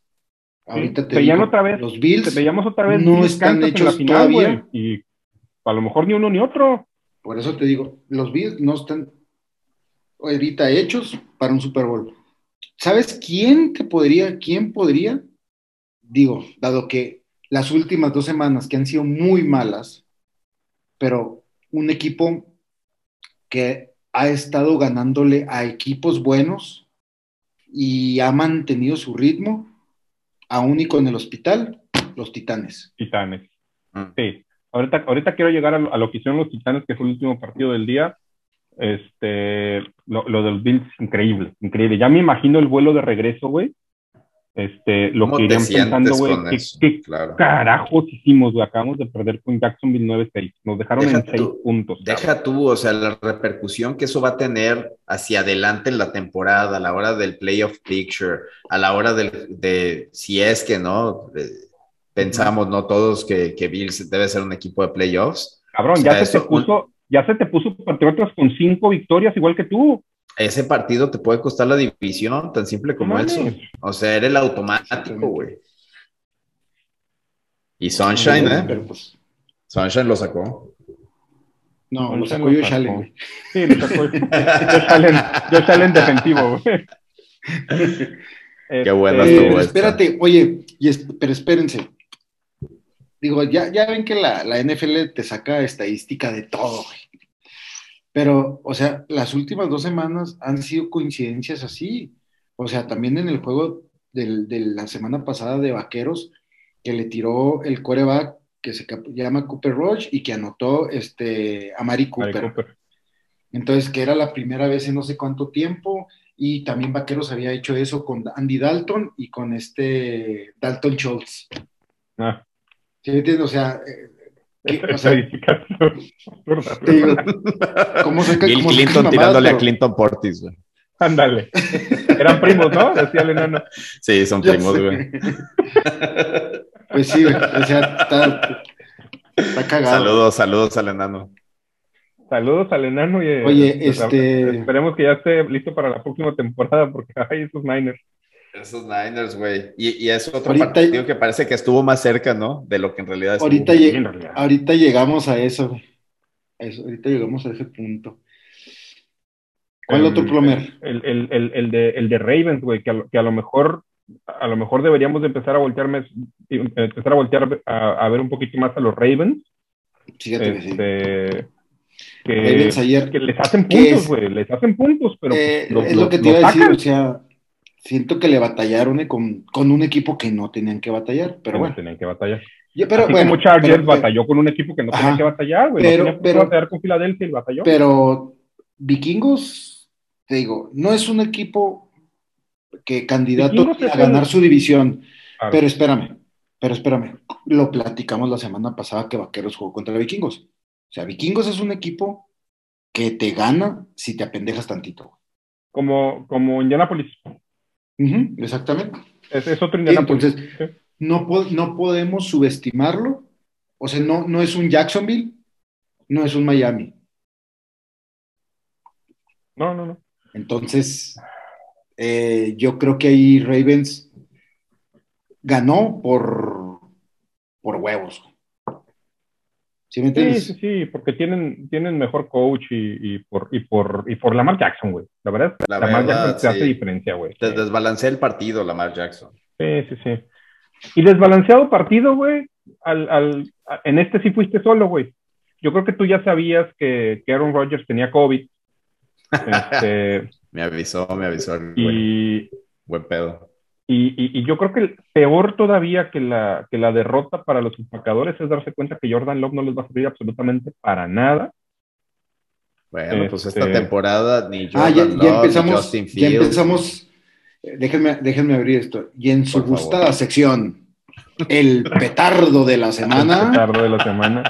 Ahorita te digo, otra vez, los Bills veíamos otra vez no están hechos todavía. y a lo mejor ni uno ni otro. Por eso te digo, los Bills no están ahorita hechos para un Super Bowl. ¿Sabes quién te podría, quién podría? Digo, dado que las últimas dos semanas que han sido muy malas, pero un equipo que ha estado ganándole a equipos buenos, y ha mantenido su ritmo, aún y con el hospital, los Titanes. Titanes. Mm. Sí. Ahorita, ahorita quiero llegar a lo, que hicieron los Titanes, que fue el último partido del día. Este, lo, lo de los Bills, increíble, increíble. Ya me imagino el vuelo de regreso, güey, este, lo que irían pensando, güey, ¿qué, carajos hicimos, güey? Acabamos de perder con Jacksonville 9-6. Nos dejaron en 6 puntos. Deja tú, o sea, la repercusión que eso va a tener hacia adelante en la temporada, a la hora del playoff picture, a la hora de, si es que, ¿no? pensamos, ¿no? Todos que, que Bills debe ser un equipo de playoffs. Cabrón, ya se te puso, ya se te puso Patriotas con cinco victorias igual que tú ese partido te puede costar la división, tan simple como eso. O sea, era el automático, güey. Y Sunshine, ¿eh? Pues, Sunshine lo sacó. No, lo sacó yo Allen, güey. Sí, lo sacó yo Allen defensivo, güey. (laughs) Qué bueno este, estuvo Espérate, oye, pero espérense. Digo, ya, ya ven que la, la NFL te saca estadística de todo, güey. Pero, o sea, las últimas dos semanas han sido coincidencias así. O sea, también en el juego de la semana pasada de Vaqueros, que le tiró el coreback que se llama Cooper Roach y que anotó este, a Mari Cooper. Entonces, que era la primera vez en no sé cuánto tiempo, y también Vaqueros había hecho eso con Andy Dalton y con este Dalton Schultz. Ah. ¿Sí me entiendes? O sea, eh, o sea, (laughs) (laughs) ¿cómo Bill Clinton tirándole a Clinton Portis, güey. Ándale. Eran primos, ¿no? Decía el enano. Sí, son primos, güey. (laughs) Pues sí, güey. O sea, está, está cagado. Saludos, saludos al enano. Saludos al enano y Oye, pues, este... esperemos que ya esté listo para la próxima temporada porque hay esos Niners. Esos Niners, güey. Y, y, es otro partido que parece que estuvo más cerca, ¿no? De lo que en realidad estuvo. Ahorita, ahorita llegamos a eso, eso, ahorita llegamos a ese punto. ¿Cuál otro plomer? El, el, el, el, de, el de Ravens, güey, que, a, que a lo mejor a lo mejor deberíamos de empezar a voltearme, empezar a voltear a, ver un poquito más a los Ravens. Fíjate que sí. Este, que, ayer, que les hacen puntos, güey, les hacen puntos, pero... Eh, es lo, que te iba a decir, o sea, siento que le batallaron con, con, un equipo que no tenían que batallar, pero bueno. tenían que batallar. pero, Así bueno, como Chargers batalló con un equipo que no tenía que batallar, güey. Pero, no pero, batallar con Filadelfia y batalló. Pero Vikingos, te digo, no es un equipo que candidato a ganar su división. Pero espérame, pero espérame. Lo platicamos la semana pasada que Vaqueros jugó contra Vikingos. O sea, Vikingos es un equipo que te gana si te apendejas tantito. Como, como Indianapolis exactamente. Es, otro Entonces, no, no podemos subestimarlo. O sea, no, no es un Jacksonville, no es un Miami. No, no, no. Entonces, eh, yo creo que ahí Ravens ganó por, por huevos. ¿Sí, sí, sí, porque tienen, tienen mejor coach y, por, y, por, y por Lamar Jackson, güey. La verdad, la Lamar Jackson te hace diferencia, güey. Te desbalancea el partido, Lamar Jackson. Sí, sí, sí. Y desbalanceado partido, güey, al, al, en este sí fuiste solo, güey. Yo creo que tú ya sabías que, que Aaron Rodgers tenía COVID. (laughs) Este, me avisó, me avisó. Y, Buen pedo. Y, yo creo que peor todavía que la, que la derrota para los empacadores es darse cuenta que Jordan Love no les va a servir absolutamente para nada. Bueno, pues esta este, temporada ni Jordan ah, ya, Love, empezamos, Justin Ya empezamos, déjenme, déjenme abrir esto. Y en su gustada sección, el petardo de la semana. El petardo de la semana.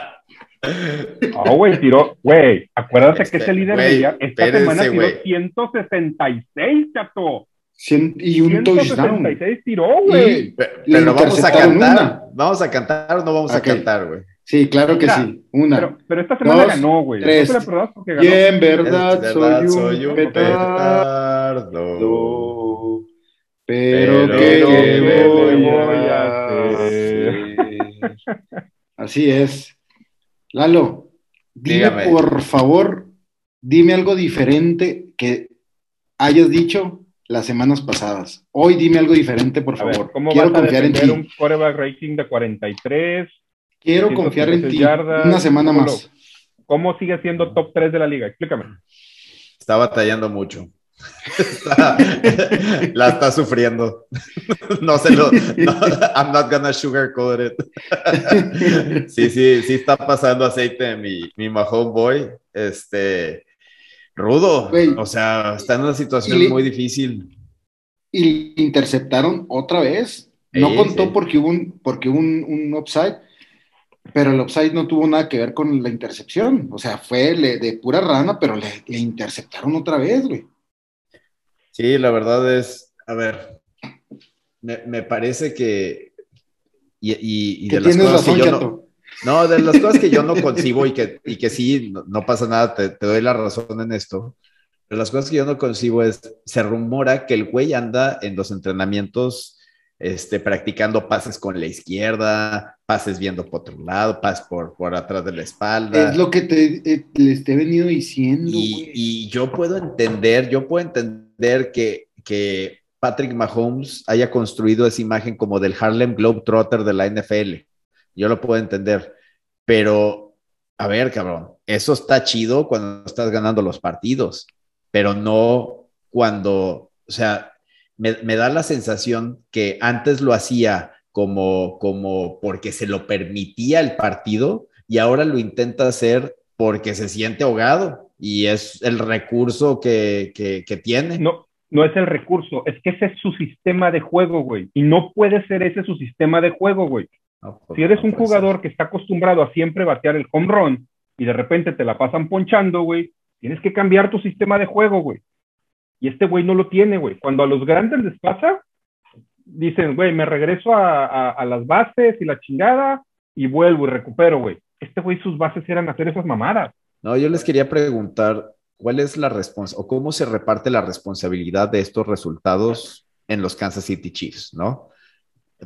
Oh, güey, tiró, güey, acuérdate que ese líder de ya, esta semana tiró 166, chato y un touchdown. tiró, güey. Pero, vamos a cantar. ¿Vamos a cantar o no vamos a cantar, güey? Sí, claro que sí. Una. Pero, pero esta semana ganó, güey. Tres. Y en verdad, soy, soy, un petardo. Pero, ¿qué, voy, a hacer? (laughs) Así es. Lalo, dime por favor, dime algo diferente que hayas dicho las semanas pasadas. Hoy dime algo diferente, por favor. ¿Cómo Quiero vas a confiar en ti. un quarterback rating de 43? Quiero confiar en ti. Una semana más. ¿Cómo sigue siendo top 3 de la liga? Explícame. Está batallando mucho. (laughs) la está sufriendo. (laughs) no se lo. I'm not gonna sugarcoat it. (laughs) sí, sí, sí está pasando aceite mi, mi Mahone Boy. Este Rudo, o sea, está en una situación muy difícil. Y interceptaron otra vez. No contó porque hubo, un, porque un, un upside, pero el upside no tuvo nada que ver con la intercepción. O sea, fue de pura rana, pero le, interceptaron otra vez, güey. Sí, la verdad es, a ver, me, parece que... Y, de las cosas que yo no, no, de las cosas que yo no concibo y que, y que sí, no, pasa nada, te, doy la razón en esto. Pero las cosas que yo no concibo es, se rumora que el güey anda en los entrenamientos este, practicando pases con la izquierda, pases viendo por otro lado, pases por, por atrás de la espalda. Es lo que te, eh, les he venido diciendo. Y, y, yo puedo entender, yo puedo entender que, que Patrick Mahomes haya construido esa imagen como del Harlem Globetrotter de la NFL. Yo lo puedo entender, pero a ver, cabrón, eso está chido cuando estás ganando los partidos, pero no cuando, o sea, me, da la sensación que antes lo hacía como, como porque se lo permitía el partido y ahora lo intenta hacer porque se siente ahogado y es el recurso que, que, tiene. No, no es el recurso, es que ese es su sistema de juego, güey. Y no puede ser ese su sistema de juego, güey. Pues si eres un jugador que está acostumbrado a siempre batear el home run y de repente te la pasan ponchando, güey, tienes que cambiar tu sistema de juego, güey. Y este güey no lo tiene, güey. Cuando a los grandes les pasa, dicen, güey, me regreso a, las bases y la chingada y vuelvo y recupero, güey. Este güey, sus bases eran hacer esas mamadas. No, yo les quería preguntar, ¿cuál es la responsabilidad o cómo se reparte la responsabilidad de estos resultados en los Kansas City Chiefs, no?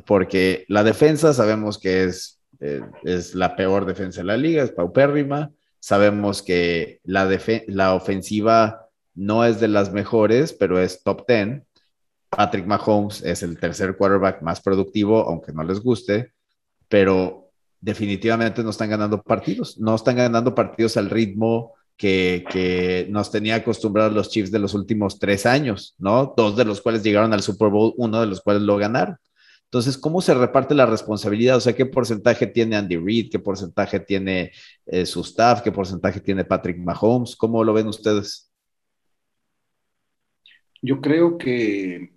Porque la defensa sabemos que es, eh, es la peor defensa de la liga, es paupérrima. Sabemos que la, la ofensiva no es de las mejores, pero es top 10. Patrick Mahomes es el tercer quarterback más productivo, aunque no les guste, pero definitivamente no están ganando partidos, no están ganando partidos al ritmo que, nos tenía acostumbrados los Chiefs de los últimos tres años, ¿no? Dos de los cuales llegaron al Super Bowl, uno de los cuales lo ganaron. Entonces, ¿cómo se reparte la responsabilidad? O sea, ¿qué porcentaje tiene Andy Reid? ¿Qué porcentaje tiene eh, su staff? ¿Qué porcentaje tiene Patrick Mahomes? ¿Cómo lo ven ustedes? yo creo que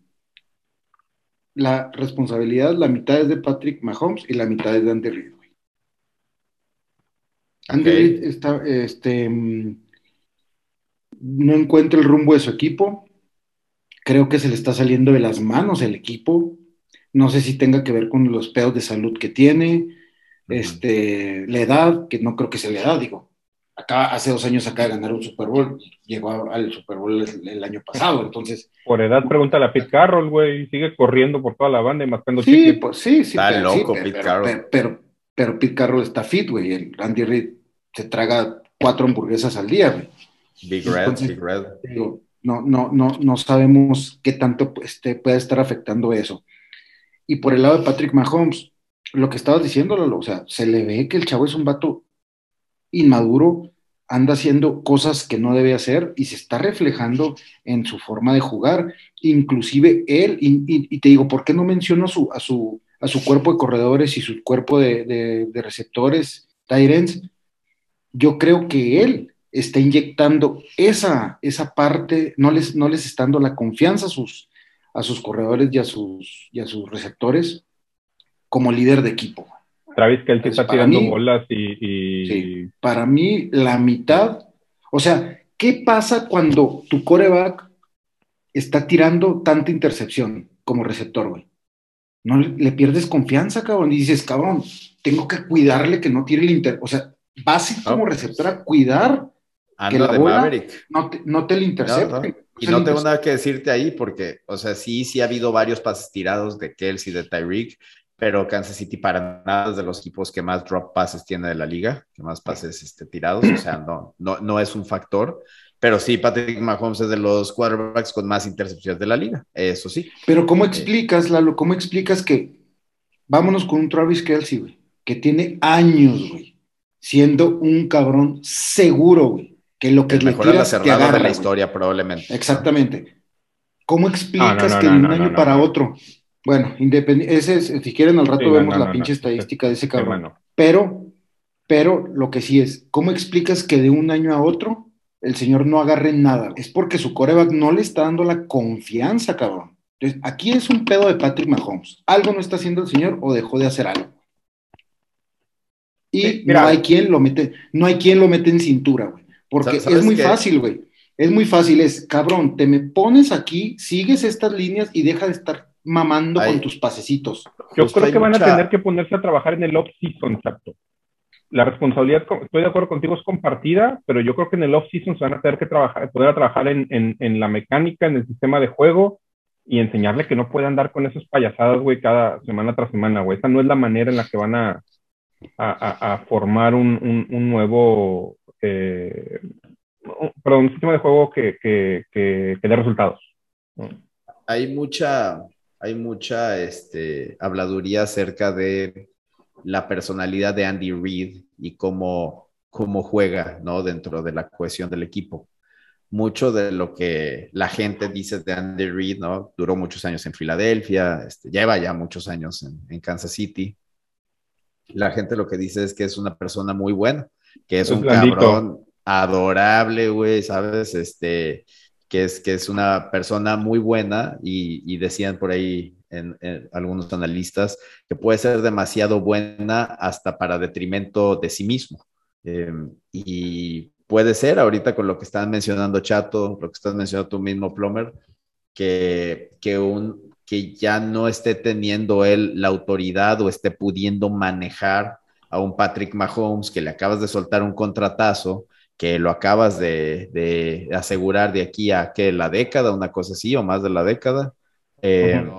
la responsabilidad, la mitad es de Patrick Mahomes y la mitad es de Andy Reid. Andy Reid está, este, no encuentra el rumbo de su equipo. Creo que se le está saliendo de las manos el equipo. No sé si tenga que ver con los pedos de salud que tiene, este, la edad, que no creo que sea la edad, digo hace dos años acaba de ganar un Super Bowl, llegó al Super Bowl el, año pasado, entonces... Por edad, pregúntale a Pete Carroll, güey, sigue corriendo por toda la banda y marcando Sí, pues sí, sí. Está loco Pete Carroll. Pero, pero, Pete Carroll está fit, güey, el Andy Reid se traga cuatro hamburguesas al día, güey. Big Red, Big Red. no, no, no, no sabemos qué tanto este, puede estar afectando eso. Y por el lado de Patrick Mahomes, lo que estabas diciendo, o sea, se le ve que el chavo es un vato inmaduro, anda haciendo cosas que no debe hacer y se está reflejando en su forma de jugar, inclusive él, y, te digo, ¿por qué no menciono a su, a su, a su cuerpo de corredores y su cuerpo de, receptores, Tyrens? Yo creo que él está inyectando esa, esa parte, no les, no les está dando la confianza a sus, a sus corredores y a sus, y a sus receptores como líder de equipo. Travis que él está tirando bolas y, para mí, la mitad. O sea, ¿qué pasa cuando tu coreback está tirando tanta intercepción como receptor, güey? No le, pierdes confianza, cabrón. Y dices, cabrón, tengo que cuidarle que no tire el inter. O sea, vas como pues, receptor a cuidar que la bola no te, no te le intercepte. y no tengo nada que decirte ahí porque, o sea, sí, sí ha habido varios pases tirados de Kelsey, de Tyreek, pero Kansas City para nada es de los equipos que más drop passes tiene de la liga, que más pases este, tirados, o sea, no, no, no es un factor. Pero sí, Patrick Mahomes es de los quarterbacks con más intercepciones de la liga, eso sí. Pero ¿cómo explicas, Lalo? ¿Cómo explicas que vámonos con un Travis Kelsey, güey, que tiene años, güey, siendo un cabrón seguro, güey, que lo que le tiras la te agarra, de la historia probablemente. Exactamente. ¿Cómo explicas que de un año para otro bueno, independiente, si quieren al rato vemos la pinche estadística de ese cabrón. pero, pero lo que sí es, ¿cómo explicas que de un año a otro el señor no agarre nada? Es porque su coreback no le está dando la confianza, cabrón. Entonces, aquí es un pedo de Patrick Mahomes. Algo no está haciendo el señor o dejó de hacer algo. Y no hay quien lo mete, no hay quien lo mete en cintura, güey. Porque es muy fácil, güey. Es muy fácil, es, cabrón, te me pones aquí, sigues estas líneas y deja de estar mamando con tus pasecitos. Yo creo que van a tener que ponerse a trabajar en el off-season, exacto. La responsabilidad, estoy de acuerdo contigo, es compartida, pero yo creo que en el off-season se van a tener que trabajar, poder trabajar en, en, la mecánica, en el sistema de juego y enseñarle que no puede andar con esas payasadas, güey, cada semana tras semana, güey. Esa no es la manera en la que van a, a, formar un, un, nuevo, eh, un sistema de juego que, dé resultados. Hay mucha, hay mucha este, habladuría acerca de la personalidad de Andy Reid y cómo, cómo juega ¿no? dentro de la cohesión del equipo. Mucho de lo que la gente dice de Andy Reid, ¿no? Duró muchos años en Filadelfia, este, lleva ya muchos años en, Kansas City. La gente lo que dice es que es una persona muy buena, que es, un cabrón adorable, güey, ¿sabes? Este, que es, que es una persona muy buena y, y decían por ahí en, algunos analistas, que puede ser demasiado buena hasta para detrimento de sí mismo. Em, y puede ser ahorita con lo que están mencionando Chato, lo que estás mencionando tú mismo, Plomer, que, que, un, que ya no esté teniendo él la autoridad o esté pudiendo manejar a un Patrick Mahomes que le acabas de soltar un contratazo, que lo acabas de, de asegurar de aquí a que la década, una cosa así, o más de la década. Eh,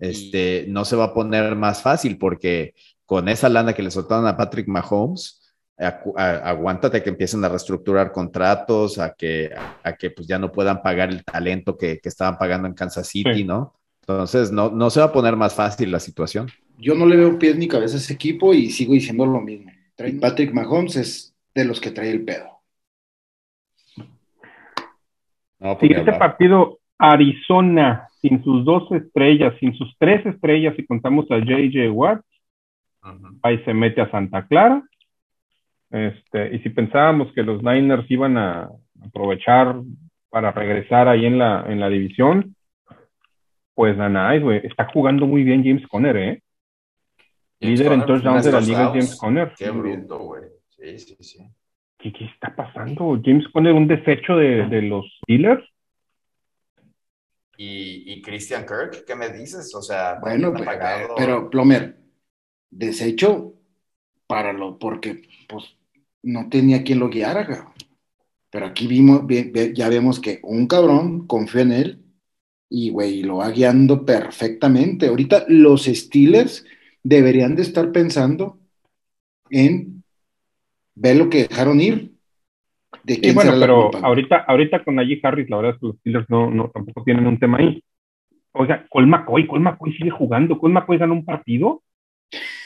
este, no se va a poner más fácil porque con esa lana que le soltaron a Patrick Mahomes, aguántate que empiecen a reestructurar contratos, a que, a que pues ya no puedan pagar el talento que, estaban pagando en Kansas City, ¿no? Entonces, no, no se va a poner más fácil la situación. Yo no le veo pies ni cabeza a ese equipo y sigo diciendo lo mismo. Patrick Mahomes es de los que trae el pedo. No, pues este partido, Arizona sin sus dos estrellas, sin sus tres estrellas, si contamos a JJ Watt, ahí se mete a Santa Clara. Este, y si pensábamos que los Niners iban a aprovechar para regresar ahí en la, en la división, pues nada, güey, está jugando muy bien James Conner, ¿eh? Líder en touchdowns de la liga James Conner. Qué bruto, güey. Sí, sí, sí. ¿Qué, ¿Qué, está pasando? James Conner, un desecho de, de los Steelers. Y, Christian Kirk, ¿qué me dices? O sea, bueno, pues, pero Plomer, desecho para lo, porque pues no tenía quien lo guiara, pero aquí vimos, ya vemos que un cabrón confía en él y, güey, lo va guiando perfectamente. Ahorita los Steelers deberían de estar pensando en ver lo que dejaron ir, y bueno, pero ahorita, ahorita con allí Harris, la verdad es que los Steelers no, no, tampoco tienen un tema ahí. O sea, Col McCoy, Col McCoy sigue jugando, Col McCoy ganó un partido.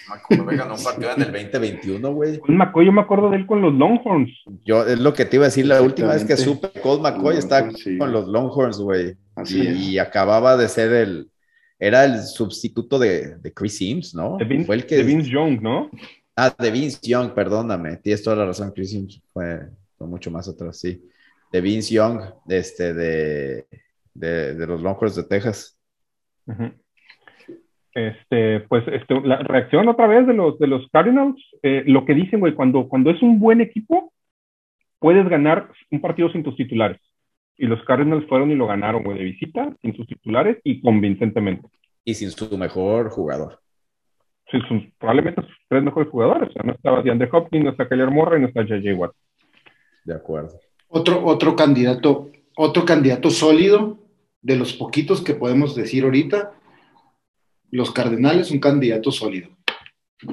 McCoy ganó un partido en el 2021, güey. Col McCoy, yo me acuerdo de él con los Longhorns. Yo, es lo que te iba a decir, la última vez que supe, Col McCoy estaba con los Longhorns, güey. Y, acababa de ser el, era el sustituto de, de Chris Sims, ¿no? De Vince, Fue el que, de Vince Young, ¿no? Ah, de Vince Young, perdóname, tienes toda la razón, Chris Sims fue mucho más atrás, sí. De Vince Young, este, de, de, los Longhorns de Texas. Este, pues, este, la reacción otra vez de los, de los Cardinals, eh, lo que dicen, güey, cuando, cuando es un buen equipo, puedes ganar un partido sin tus titulares. Y los Cardinals fueron y lo ganaron, güey, de visita, sin sus titulares y convincentemente. Y sin su mejor jugador. Sí, sus, probablemente sus tres mejores jugadores. O sea, no estaba DeAndre Hopkins, no está Keller Morra y no está J.J. Watt. De acuerdo. Otro, otro candidato, otro candidato sólido de los poquitos que podemos decir ahorita, los Cardenales, un candidato sólido.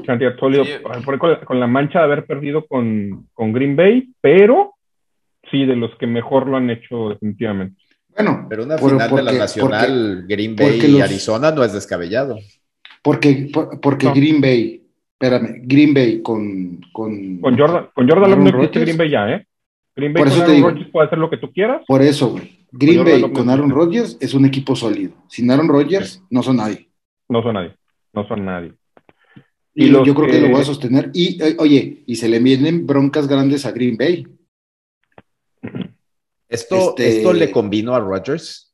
Candidato sólido, con, la mancha de haber perdido con, Green Bay, pero sí, de los que mejor lo han hecho definitivamente. Bueno, pero una final de la Nacional, Green Bay y Arizona no es descabellado. Porque, porque Green Bay, espérame, Green Bay con. Con, con Jordan, con Jordan no existe Green Bay ya, ¿eh? Green Bay con Aaron Rodgers puede hacer lo que tú quieras. Por eso, güey. Green Bay con Aaron Rodgers es un equipo sólido. Sin Aaron Rodgers, no son nadie. No son nadie. No son nadie. Y, yo creo que... lo voy a sostener. Y, eh, oye, y se le vienen broncas grandes a Green Bay. ¿Esto, este ¿esto le convino a Rodgers?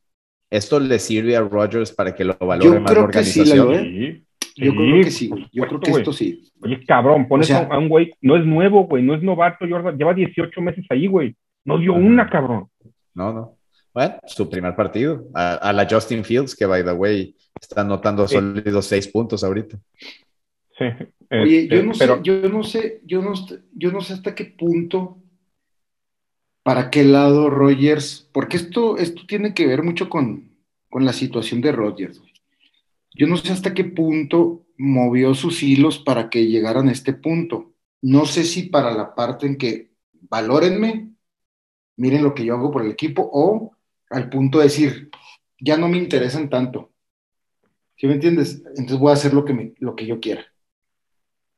¿Esto le sirve a Rodgers para que lo valore más la organización? sí, yo creo que sí, Yo creo que esto sí. Oye, cabrón, pones a un güey, no es nuevo, güey, no es novato, Jordan, lleva 18 meses ahí, güey. No dio una, cabrón. No, no. Bueno, su primer partido. A, la Justin Fields, que by the way, está anotando sólidos seis puntos ahorita. Sí. Oye, yo este, no sé, yo no sé, yo no, yo no sé hasta qué punto, para qué lado Rogers, porque esto, esto tiene que ver mucho con, con la situación de Rodgers. Yo no sé hasta qué punto movió sus hilos para que llegaran a este punto. No sé si para la parte en que valórenme, miren lo que yo hago por el equipo, o al punto de decir, ya no me interesan tanto. ¿Sí me entiendes? Entonces voy a hacer lo que, lo que yo quiera.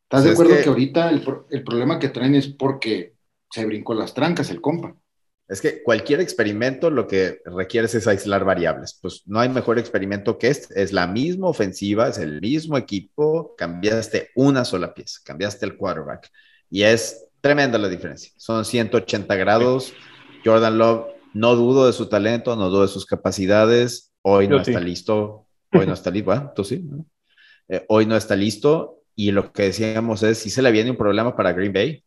¿Estás de acuerdo que, ahorita el, el, problema que traen es porque se brincó las trancas el compa? Es que cualquier experimento lo que requiere es aislar variables. Pues no hay mejor experimento que este. Es la misma ofensiva, es el mismo equipo, cambiaste una sola pieza, cambiaste el quarterback. Y es tremenda la diferencia. Son 180 grados. Jordan Love, no dudo de su talento, no dudo de sus capacidades. Hoy no está listo. Hoy no está listo. Bueno, tú sí. Eh, hoy no está listo. Y lo que decíamos es, si se le viene un problema para Green Bay,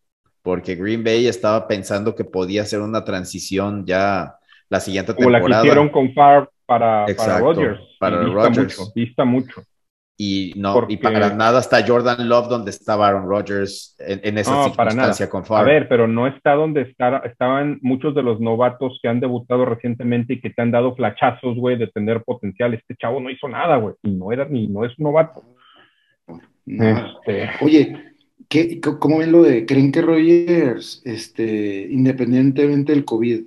porque Green Bay estaba pensando que podía ser una transición ya la siguiente temporada. Como la que hicieron con Favre para, para Rodgers. Para Rodgers. Mucho, vista mucho. Y no, y para nada está Jordan Love donde estaba Aaron Rodgers en, esa circunstancia con Favre. A ver, pero no está donde está, estaban muchos de los novatos que han debutado recientemente y que te han dado flachazos, güey, de tener potencial. Este chavo no hizo nada, güey, y no era ni, no es un novato. Este... Oye, ¿Qué, ¿Cómo ven lo de, creen que Rogers, este, independientemente del COVID,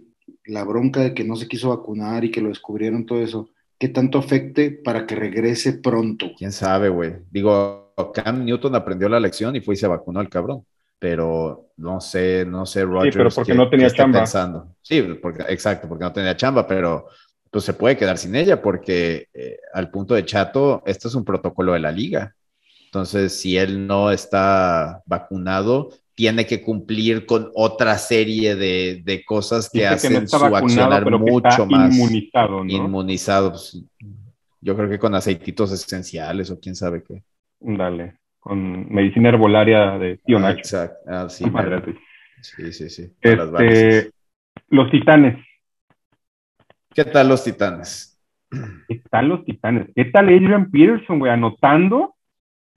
la bronca de que no se quiso vacunar y que lo descubrieron todo eso, qué tanto afecte para que regrese pronto? ¿Quién sabe, güey? Digo, Cam Newton aprendió la lección y fue y se vacunó al cabrón. Pero no sé, no sé, Rogers. Sí, pero porque no tenía chamba. Pensando. Sí, porque, exacto, porque no tenía chamba, pero pues se puede quedar sin ella porque eh, al punto de chato, esto es un protocolo de la liga. Entonces, si él no está vacunado, tiene que cumplir con otra serie de, cosas que hacen su accionar mucho más inmunizado. ¿no? Inmunizado. Pues, yo creo que con aceititos esenciales o quién sabe qué. Dale, con medicina herbolaria de tío ah, Nacho. Exacto. Ah, sí, sí, sí, sí. Este, los titanes. ¿Qué tal los titanes? ¿Qué tal los titanes? ¿Qué tal Adrian Peterson, güey? Anotando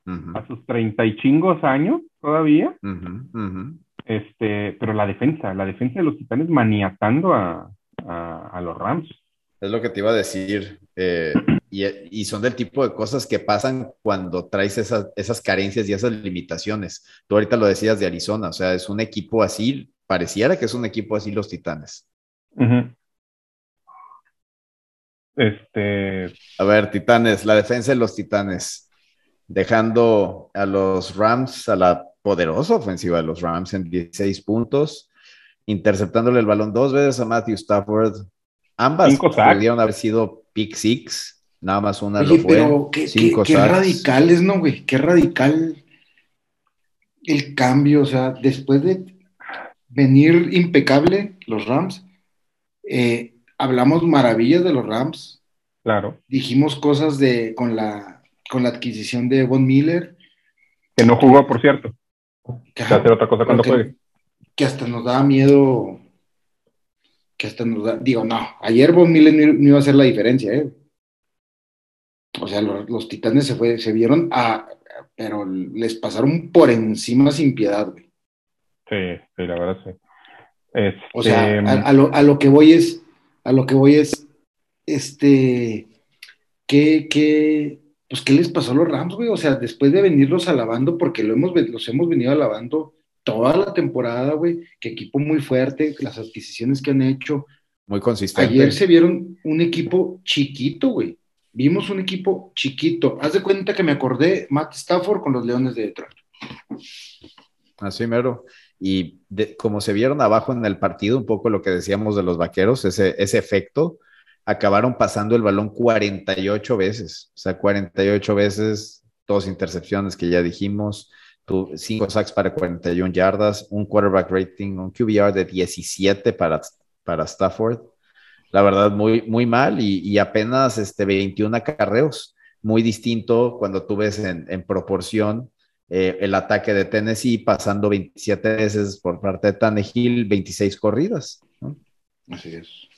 a sus treinta y chingos años todavía. Este, pero la defensa, la defensa de los titanes maniatando a, a, los Rams. Es lo que te iba a decir. Eh, y, y, son del tipo de cosas que pasan cuando traes esas, esas carencias y esas limitaciones. Tú ahorita lo decías de Arizona, o sea, es un equipo así, pareciera que es un equipo así los titanes. Este. A ver, Titanes, la defensa de los Titanes dejando a los Rams, a la poderosa ofensiva de los Rams en 16 puntos, interceptándole el balón dos veces a Matthew Stafford. Ambas pudieron haber sido pick six, nada más una lo fue. Pero qué, qué, radicales, ¿no, güey? Qué radical el cambio, o sea, después de venir impecable los Rams, eh, hablamos maravillas de los Rams. Claro. Dijimos cosas de con la con la adquisición de Von Miller. Que no jugó, por cierto. Que hacer otra cosa cuando juegue. Que hasta nos daba miedo. Que hasta nos da. Digo, no, ayer Von Miller no, iba a hacer la diferencia, ¿eh? O sea, los, titanes se, fue, se vieron a. Pero les pasaron por encima sin piedad, güey. Sí, sí, la verdad sí. O sea, este, a, lo, a lo que voy es. A lo que voy es. Este. ¿Qué, qué, pues, ¿qué les pasó a los Rams, güey? O sea, después de venirlos alabando, porque lo hemos, los hemos venido alabando toda la temporada, güey, que equipo muy fuerte, las adquisiciones que han hecho. Muy consistente. Ayer se vieron un equipo chiquito, güey. Vimos un equipo chiquito. Haz de cuenta que me acordé Matt Stafford con los Leones de Detroit. Así mero. Y como se vieron abajo en el partido, un poco lo que decíamos de los vaqueros, ese, ese efecto, acabaron pasando el balón 48 veces, o sea, 48 veces, dos intercepciones que ya dijimos, cinco sacks para 41 yardas, un quarterback rating, un QBR de 17 para, para Stafford. La verdad, muy, muy mal y, apenas este, 21 acarreos, muy distinto cuando tú ves en, proporción eh, el ataque de Tennessee pasando 27 veces por parte de Tannehill, 26 corridas. Así es.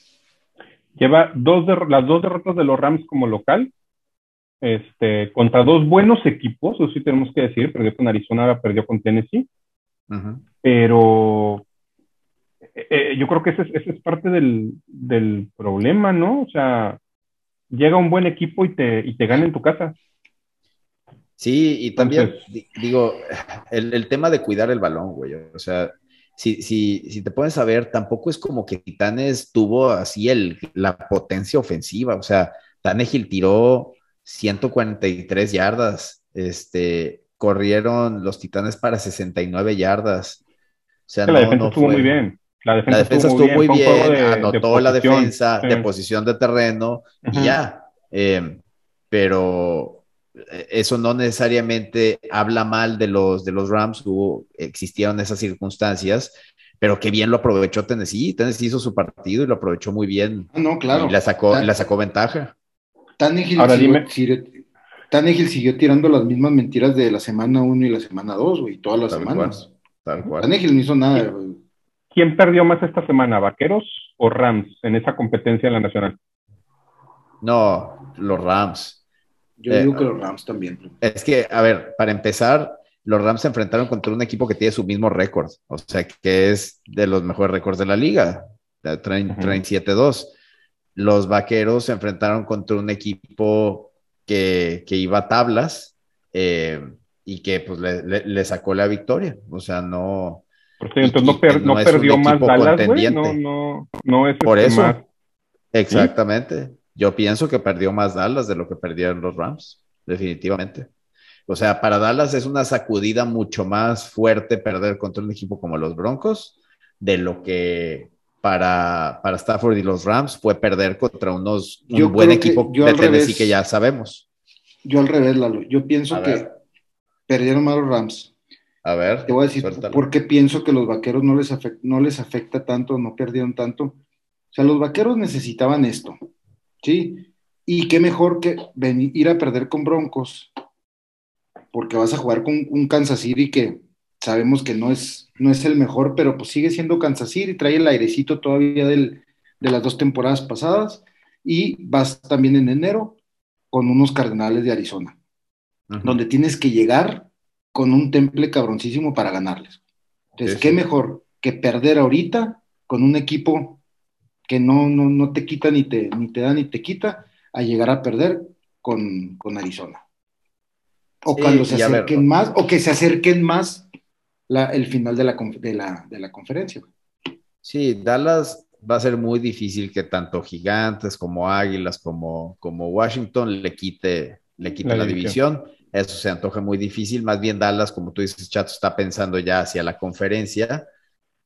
Lleva dos las dos derrotas de los Rams como local, este, contra dos buenos equipos, eso sí tenemos que decir, perdió con Arizona, perdió con Tennessee, pero eh, eh, yo creo que ese, es parte del, del, problema, ¿no? O sea, llega un buen equipo y te, y te gana en tu casa. Sí, y también, digo, el, el, tema de cuidar el balón, güey. O sea, si, si, si te pones a ver, tampoco es como que Titanes tuvo así el, la potencia ofensiva. O sea, Tannehill tiró 143 yardas. Este, corrieron los Titanes para 69 yardas. O sea, la defensa estuvo muy bien. La defensa, estuvo, muy bien, anotó la defensa de posición de terreno y ya. Eh, pero eso no necesariamente habla mal de los, de los Rams, hubo, existieron esas circunstancias, pero qué bien lo aprovechó Tennessee. Tennessee hizo su partido y lo aprovechó muy bien. Ah, no, claro. Y la sacó, la sacó ventaja. Tannehill siguió, siguió, tirando las mismas mentiras de la semana 1 y la semana 2, güey, todas las semanas. tal cual. Tannehill no hizo nada, güey. ¿Quién perdió más esta semana, Vaqueros o Rams, en esa competencia en la nacional? No, los Rams. Yo digo eh, que los Rams también. Es que, a ver, para empezar, los Rams se enfrentaron contra un equipo que tiene su mismo récord, o sea, que es de los mejores récords de la liga, traen, 7-2. Los Vaqueros se enfrentaron contra un equipo que, iba a tablas eh, y que pues le, sacó la victoria, o sea, no, entonces no, perdió más Dallas, güey. No, no, no es Por este eso. Exactamente. Yo pienso que perdió más Dallas de lo que perdieron los Rams, definitivamente. O sea, para Dallas es una sacudida mucho más fuerte perder contra un equipo como los Broncos de lo que para, para Stafford y los Rams fue perder contra unos, un buen equipo de Tennessee que ya sabemos. Yo al revés, Lalo. Yo pienso que perdieron más los Rams a ver. Te voy a decir por qué pienso que los vaqueros no les, afecta, no les afecta tanto, no perdieron tanto. O sea, los vaqueros necesitaban esto, ¿sí? Y qué mejor que venir, ir a perder con Broncos, porque vas a jugar con un Kansas City que sabemos que no es, no es el mejor, pero pues sigue siendo Kansas City, trae el airecito todavía del, de las dos temporadas pasadas, y vas también en enero con unos Cardenales de Arizona, donde tienes que llegar con un temple cabroncísimo para ganarles. Entonces, ¿qué mejor que perder ahorita con un equipo que no, no, te quita ni te, ni te da ni te quita, a llegar a perder con, Arizona? O cuando se acerquen más, o que se acerquen más el final de la, de la, conferencia. Sí, Dallas va a ser muy difícil que tanto Gigantes como Águilas como, como Washington le quite, le quite la, división eso se antoja muy difícil. Más bien Dallas, como tú dices, Chato está pensando ya hacia la conferencia.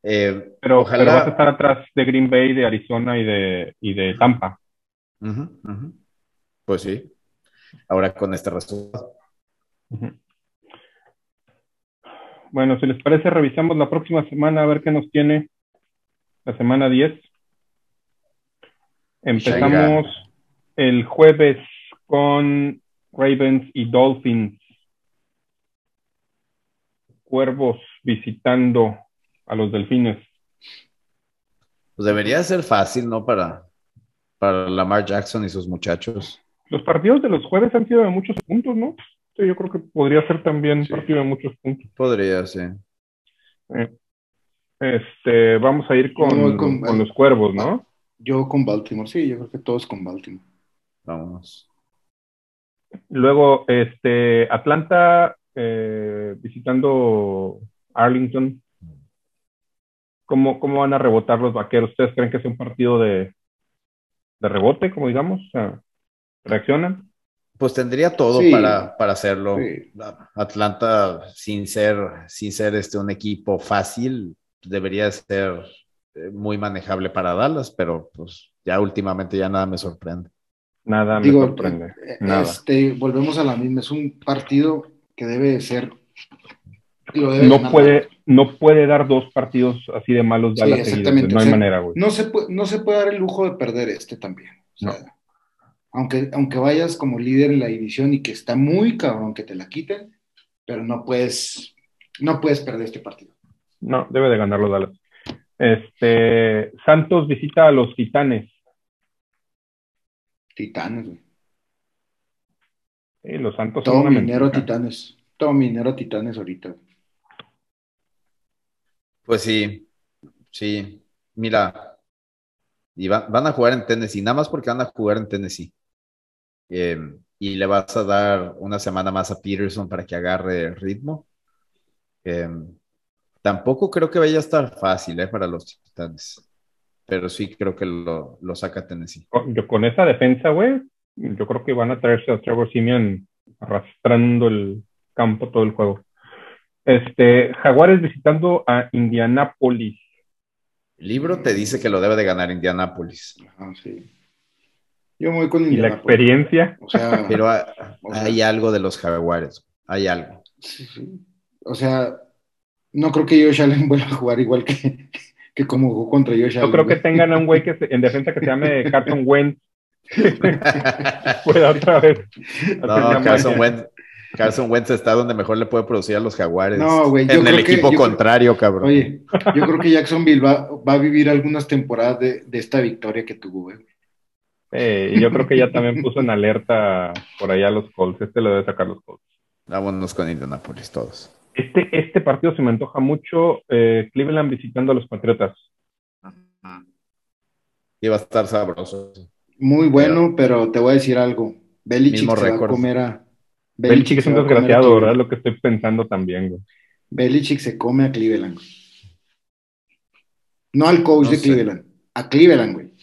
Eh, pero, ojalá... vas a estar atrás de Green Bay, de Arizona y de, de Tampa. Pues sí. Ahora con este resultado. Bueno, si les parece, revisamos la próxima semana a ver qué nos tiene la semana 10. Empezamos el jueves con Ravens y Dolphins. Cuervos visitando a los Delfines. Pues debería ser fácil, ¿no? Para, para Lamar Jackson y sus muchachos. Los partidos de los jueves han sido de muchos puntos, ¿no? yo creo que podría ser también partido de muchos puntos. Podría, sí. Eh, este, vamos a ir con, con los cuervos, ¿no? Yo con Baltimore, sí, yo creo que todos con Baltimore. Vamos. Luego, este, Atlanta eh, visitando Arlington. ¿Cómo, ¿Cómo van a rebotar los vaqueros? ¿Ustedes creen que es un partido de, de rebote, como digamos? O sea, ¿Reaccionan? Pues tendría todo para, para, hacerlo. Atlanta, sin ser, sin ser este, un equipo fácil, debería ser eh, muy manejable para Dallas, pero pues ya últimamente ya nada me sorprende. Nada me sorprende. Eh, este, volvemos a la misma, es un partido que debe ser. no, puede, no puede dar dos partidos así de malos sí, exactamente. No hay manera, güey. No se, puede, no se puede dar el lujo de perder este también. aunque, aunque vayas como líder en la división y que está muy cabrón que te la quiten, pero no puedes, no puedes perder este partido. No, debe de ganarlo Dallas. Este, Santos visita a los Titanes. Titanes, güey. Sí, los Santos Todo son minero Titanes. Todo minero Titanes ahorita. Pues sí, sí. Mira, y van a jugar en Tennessee, nada más porque van a jugar en Tennessee. em, y le vas a dar una semana más a Peterson para que agarre ritmo. Em, tampoco creo que vaya a estar fácil eh, para los Titanes, pero sí creo que lo, lo saca Tennessee. Yo con esa defensa, güey, yo creo que van a traerse a Trevor Simeon arrastrando el campo todo el juego. Este, Jaguares visitando a Indianapolis. El libro te dice que lo debe de ganar Indianapolis. Ajá, sí. Yo me voy con ¿Y la experiencia? O sea, (laughs) Pero hay, o sea- hay algo de los Jaguares, hay algo. sí, sí. O sea, no creo que Josh Allen (laughs) vuelva a jugar igual que, que como jugó contra Josh Allen. Yo creo que tengan a un güey que se- en defensa que se llame (laughs) Carson Wentz. Pueda otra vez. No, Carson. Wentz, Carson Wentz está donde mejor le puede producir a los Jaguares. No, güey, En el que- equipo creo- contrario, cabrón. Oye, yo creo que Jacksonville va, va a vivir algunas temporadas de, de esta victoria que tuvo, güey. Eh, y yo creo que ya también puso en alerta por allá a los Colts. Este lo debe sacar los Colts. Vámonos con Indianapolis todos. Este, este partido se me antoja mucho. eh, Cleveland visitando a los Patriotas. Y va a estar sabroso. Muy bueno, pero te voy a decir algo. Belichick se va a comer a... Belichick es un desgraciado, Cleveland. ¿verdad? Lo que estoy pensando también, güey. Belichick se come a Cleveland. güey. No al coach No de sé. Cleveland, a Cleveland, güey.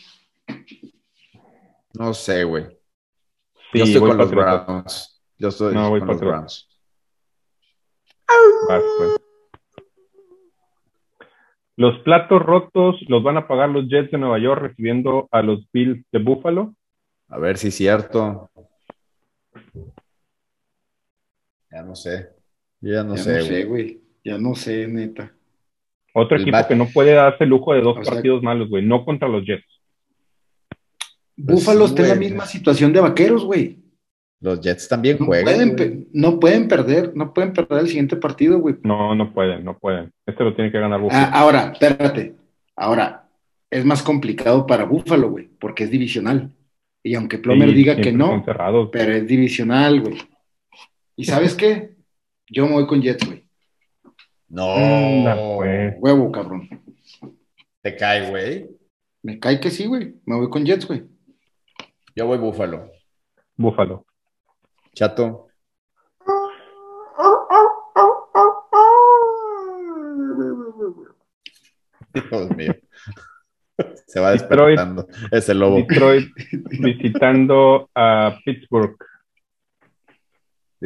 No sé, güey. Sí, Yo estoy con los. Browns. Yo estoy No, voy con los. Browns. Vas, pues. Los platos rotos los van a pagar los Jets de Nueva York recibiendo a los Bills de Buffalo. A ver si es cierto. Ya no sé. Yo ya no ya sé, no güey. sé, güey. Ya no sé, neta. Otro El equipo bat- que no puede darse el lujo de dos O sea- partidos malos, güey. No contra los Jets. Pues Búfalo sí, está en la misma situación de vaqueros, güey. Los Jets también No juegan. pueden, no pueden perder, no pueden perder el siguiente partido, güey. No, no pueden, no pueden. Este lo tiene que ganar Buffalo. Ah, ahora, espérate. Ahora, es más complicado para Búfalo, güey, porque es divisional. Y aunque Plomer Sí, diga que no, cerrados. pero es divisional, güey. ¿Y sabes qué? Yo me voy con Jets, güey. No. Anda, pues. Huevo, cabrón. Te cae, güey. Me cae que sí, güey. Me voy con Jets, güey. Yo voy Búfalo. Búfalo. Chato. Dios mío. Se va Detroit. despertando ese lobo. Detroit visitando a Pittsburgh.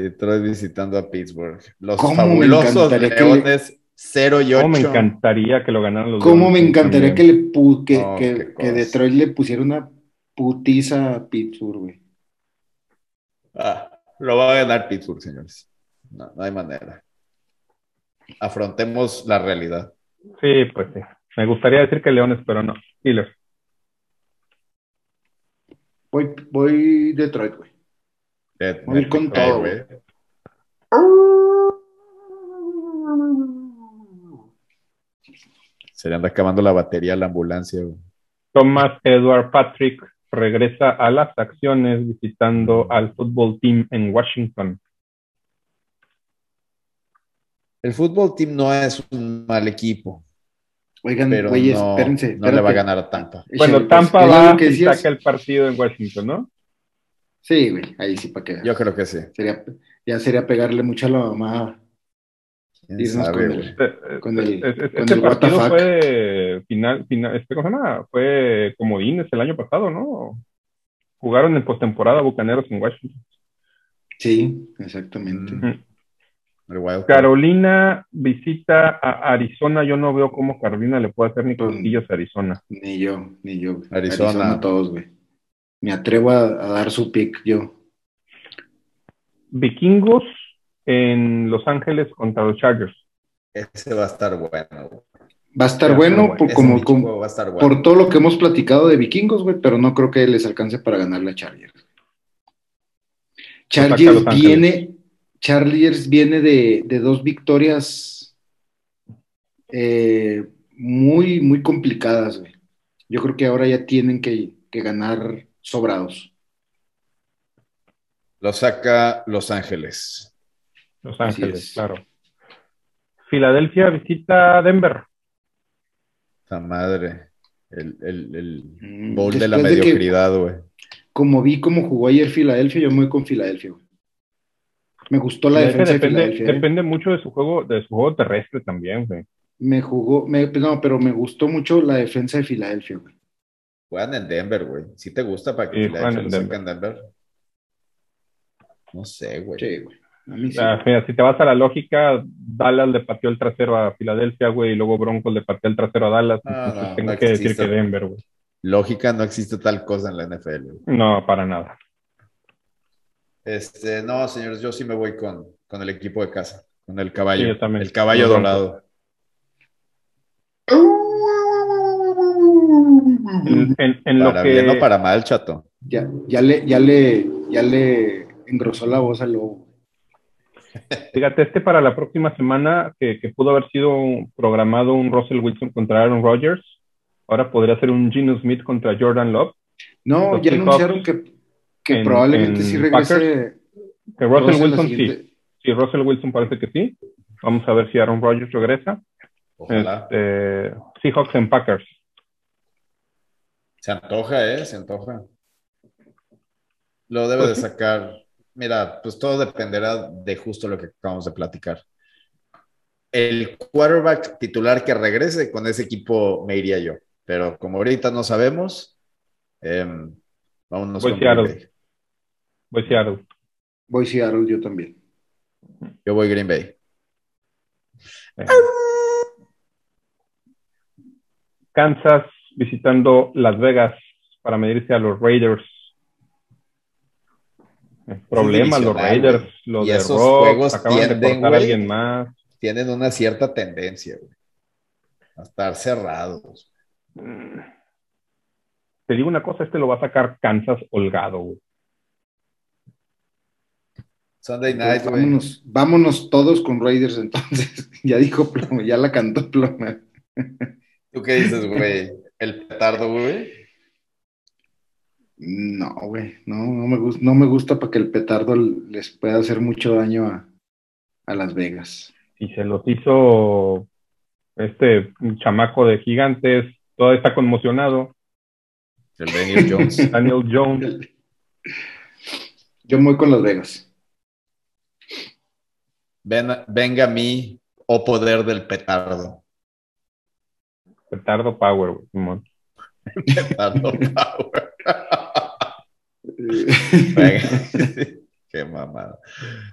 Detroit visitando a Pittsburgh. Los ¿Cómo fabulosos Leones 0 y 8. Oh, me encantaría que lo ganaran los ¿Cómo me encantaría que, también. le pu- que, No, que- qué que cosa. Detroit le pusiera una putiza a Pittsburgh, güey? Ah, lo va a ganar Pittsburgh, señores. No, no hay manera. Afrontemos la realidad. Sí, pues sí. Me gustaría decir que Leones, pero no. Steelers. Voy, voy Detroit, güey. Eh, Voy a ir con todo, güey. Se le anda acabando la batería a la ambulancia. güey. Thomas Edward Patrick regresa a las acciones visitando al fútbol team en Washington. El fútbol team no es un mal equipo, Oigan, pero güeyes, no, espérense. no le va a ganar a Tampa. Bueno, pues, Tampa ¿era va que y saca el partido en Washington, ¿no? Sí, güey, ahí sí para que. Yo creo que sí. Sería, ya sería pegarle mucho a la mamá. ¿Quién Irnos sabe, con el- Con el- con este el the partido fue final, final, este, ¿cómo se llama? Fue comodines el año pasado, ¿no? Jugaron en postemporada Bucaneros en Washington. Sí, exactamente. Mm. Carolina visita a Arizona. Yo no veo cómo Carolina le puede hacer ni Mm. cosquillas a Arizona. Ni yo, ni yo. güey. Arizona. todos, güey. Me atrevo a, a dar su pick yo. Vikingos en Los Ángeles contra los Chargers. Ese va a estar bueno. Va a estar bueno por, Ese como, pinche como- juego va a estar bueno. por todo lo que hemos platicado de vikingos, güey, pero no creo que les alcance para ganar la Chargers. Chargers viene, Chargers viene de, de dos victorias eh, muy, muy complicadas, güey. Yo creo que ahora ya tienen que, que ganar sobrados. Lo saca Los Ángeles. Los Ángeles, es. claro. Filadelfia visita Denver. Esta madre. El, el, el Mm, bowl de la después de que- mediocridad, güey. como vi cómo jugó ayer Filadelfia, yo me voy con Filadelfia. Me gustó la defensa depende, de Filadelfia. ¿eh? Depende mucho de su juego, de su juego terrestre también, güey. Me jugó, me, no, pero me gustó mucho la defensa de Filadelfia, güey. Juegan en Denver, güey. ¿Sí te gusta para que Sí, lo en saque en Denver? No sé, güey. Sí, güey. A mí sí. Ah, mira, si te vas a la lógica, Dallas le pateó el trasero a Filadelfia, güey, y luego Broncos le pateó el trasero a Dallas. No, entonces no, tengo no que decir que Denver, güey. Lógica, no existe tal cosa en la NFL. güey. No, para nada. Este, no, señores, yo sí me voy con, con el equipo de casa, con el Sí, caballo, yo también. el caballo dorado. (laughs) En, en- en lo Para que... bien o para mal, chato. Ya, ya le, ya le, ya le engrosó la voz al lobo. Fíjate, este para la próxima semana, que, que pudo haber sido programado un Russell Wilson contra Aaron Rodgers, ahora podría ser un Geno Smith contra Jordan Love. No, Los ya anunciaron que, que en- probablemente en sí regrese. Que Russell Wilson siguiente- sí. Sí, Russell Wilson parece que sí. Vamos a ver si Aaron Rodgers regresa. Ojalá. Este, Seahawks en Packers. Se antoja, ¿eh? Se antoja. Lo debe de sacar. Mira, pues todo dependerá de justo lo que acabamos de platicar. El quarterback titular que regrese con ese equipo me iría yo. Pero como ahorita no sabemos, em, vámonos Voy con Seattle. Voy Seattle. Voy Seattle yo también. Yo voy Green Bay. Eh. Kansas visitando Las Vegas para medirse a los Raiders. Eh, Problemas los Raiders, los Y de esos Rock, juegos acaban de tienden, cortar a alguien más. Tienen una cierta tendencia, güey, a estar cerrados. Mm. Te digo una cosa, este lo va a sacar Kansas holgado, güey. Sunday night, güey. vámonos, vámonos todos con Raiders entonces. (laughs) ya dijo Ploma, ya la cantó Ploma. ¿Tú qué dices, (laughs) güey? El petardo, güey. No, güey, no, no me gusta, no me gusta para que el petardo les pueda hacer mucho daño a, a Las Vegas. Y se los hizo este chamaco de gigantes, todavía está conmocionado. El Daniel Jones. (laughs) Daniel Jones. Yo voy con Las Vegas. Ven, venga a mí, o poder del petardo. Petardo Power, güey. Petardo (laughs) power. (laughs) Venga. (laughs) Qué mamada.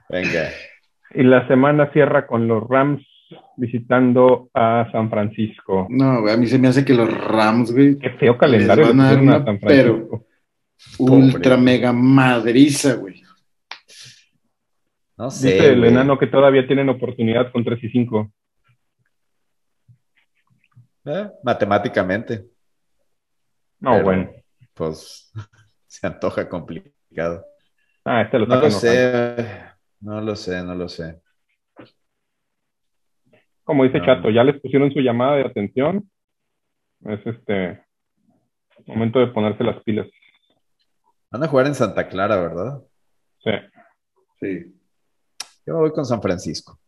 Venga. Y la semana cierra con los Rams visitando a San Francisco. No, güey, a mí se me hace que los Rams, güey, Qué feo calendario Les le van a dar a San Francisco. ultra Pobre. mega madriza, güey. No sé. Dice el enano que todavía tienen oportunidad con 3 y 5. Eh, matemáticamente. No, Pero, bueno. Pues (laughs) se antoja complicado. Ah, este lo No lo sé. No lo sé, no lo sé. Como dice No. Chato, ya les pusieron su llamada de atención. Es este momento de ponerse las pilas. Van a jugar en Santa Clara, ¿verdad? Sí. Sí. Yo me voy con San Francisco.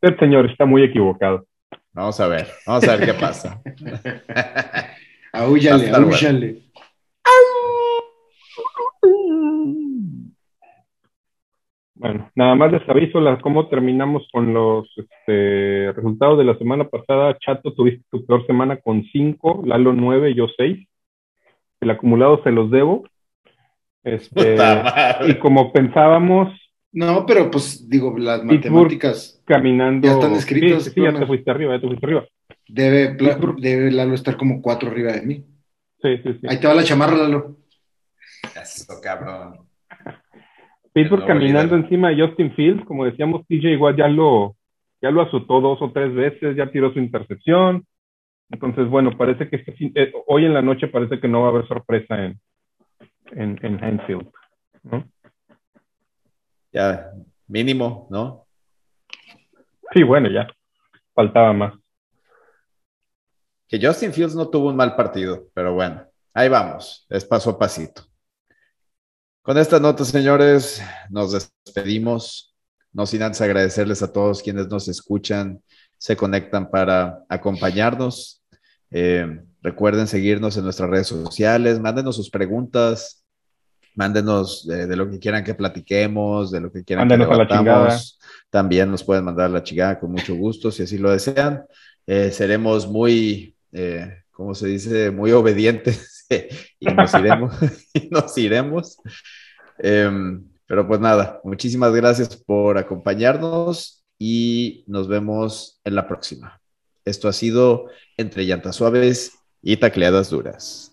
Usted, señor, está muy equivocado. Vamos a ver, vamos a ver qué pasa. (laughs) Luego. ahúllale. Bueno, nada más les aviso las, cómo terminamos con los este, resultados de la semana pasada. Chato, tuviste tu peor semana con 5, Lalo 9, yo 6. El acumulado se los debo. Este, y como pensábamos, No, pero pues digo, las Pittsburgh. matemáticas caminando. Ya están escritos, Sí, sí, sí, ya te fuiste arriba, ya te fuiste arriba. debe, debe Lalo estar como cuatro arriba de mí. Sí, sí, sí. Ahí te va la chamarra, Lalo. Eso, cabrón. Pittsburgh caminando líder. encima de Justin Fields, como decíamos, TJ igual ya lo, ya lo azotó dos o tres veces, ya tiró su intercepción. Entonces, bueno, parece que este fin- eh, hoy en la noche parece que no va a haber sorpresa en, en, en Heinfield, ¿no? Ya, mínimo, ¿no? Sí, bueno, ya. Faltaba más. Que Justin Fields no tuvo un mal partido, pero bueno, ahí vamos, es paso a pasito. Con esta nota, señores, nos despedimos. No sin antes agradecerles a todos quienes nos escuchan, se conectan para acompañarnos. Eh, recuerden seguirnos en nuestras redes sociales, mándenos sus preguntas, mándenos de, lo que quieran que platiquemos, de lo que quieran que debatamos. También nos pueden mandar la chingada con mucho gusto si así lo desean. Eh, seremos muy, eh, ¿cómo se dice? Muy obedientes (laughs) y nos iremos. (laughs) y nos iremos. Em, pero pues nada, muchísimas gracias por acompañarnos y nos vemos en la próxima. Esto ha sido Entre Llantas Suaves y Tacleadas Duras.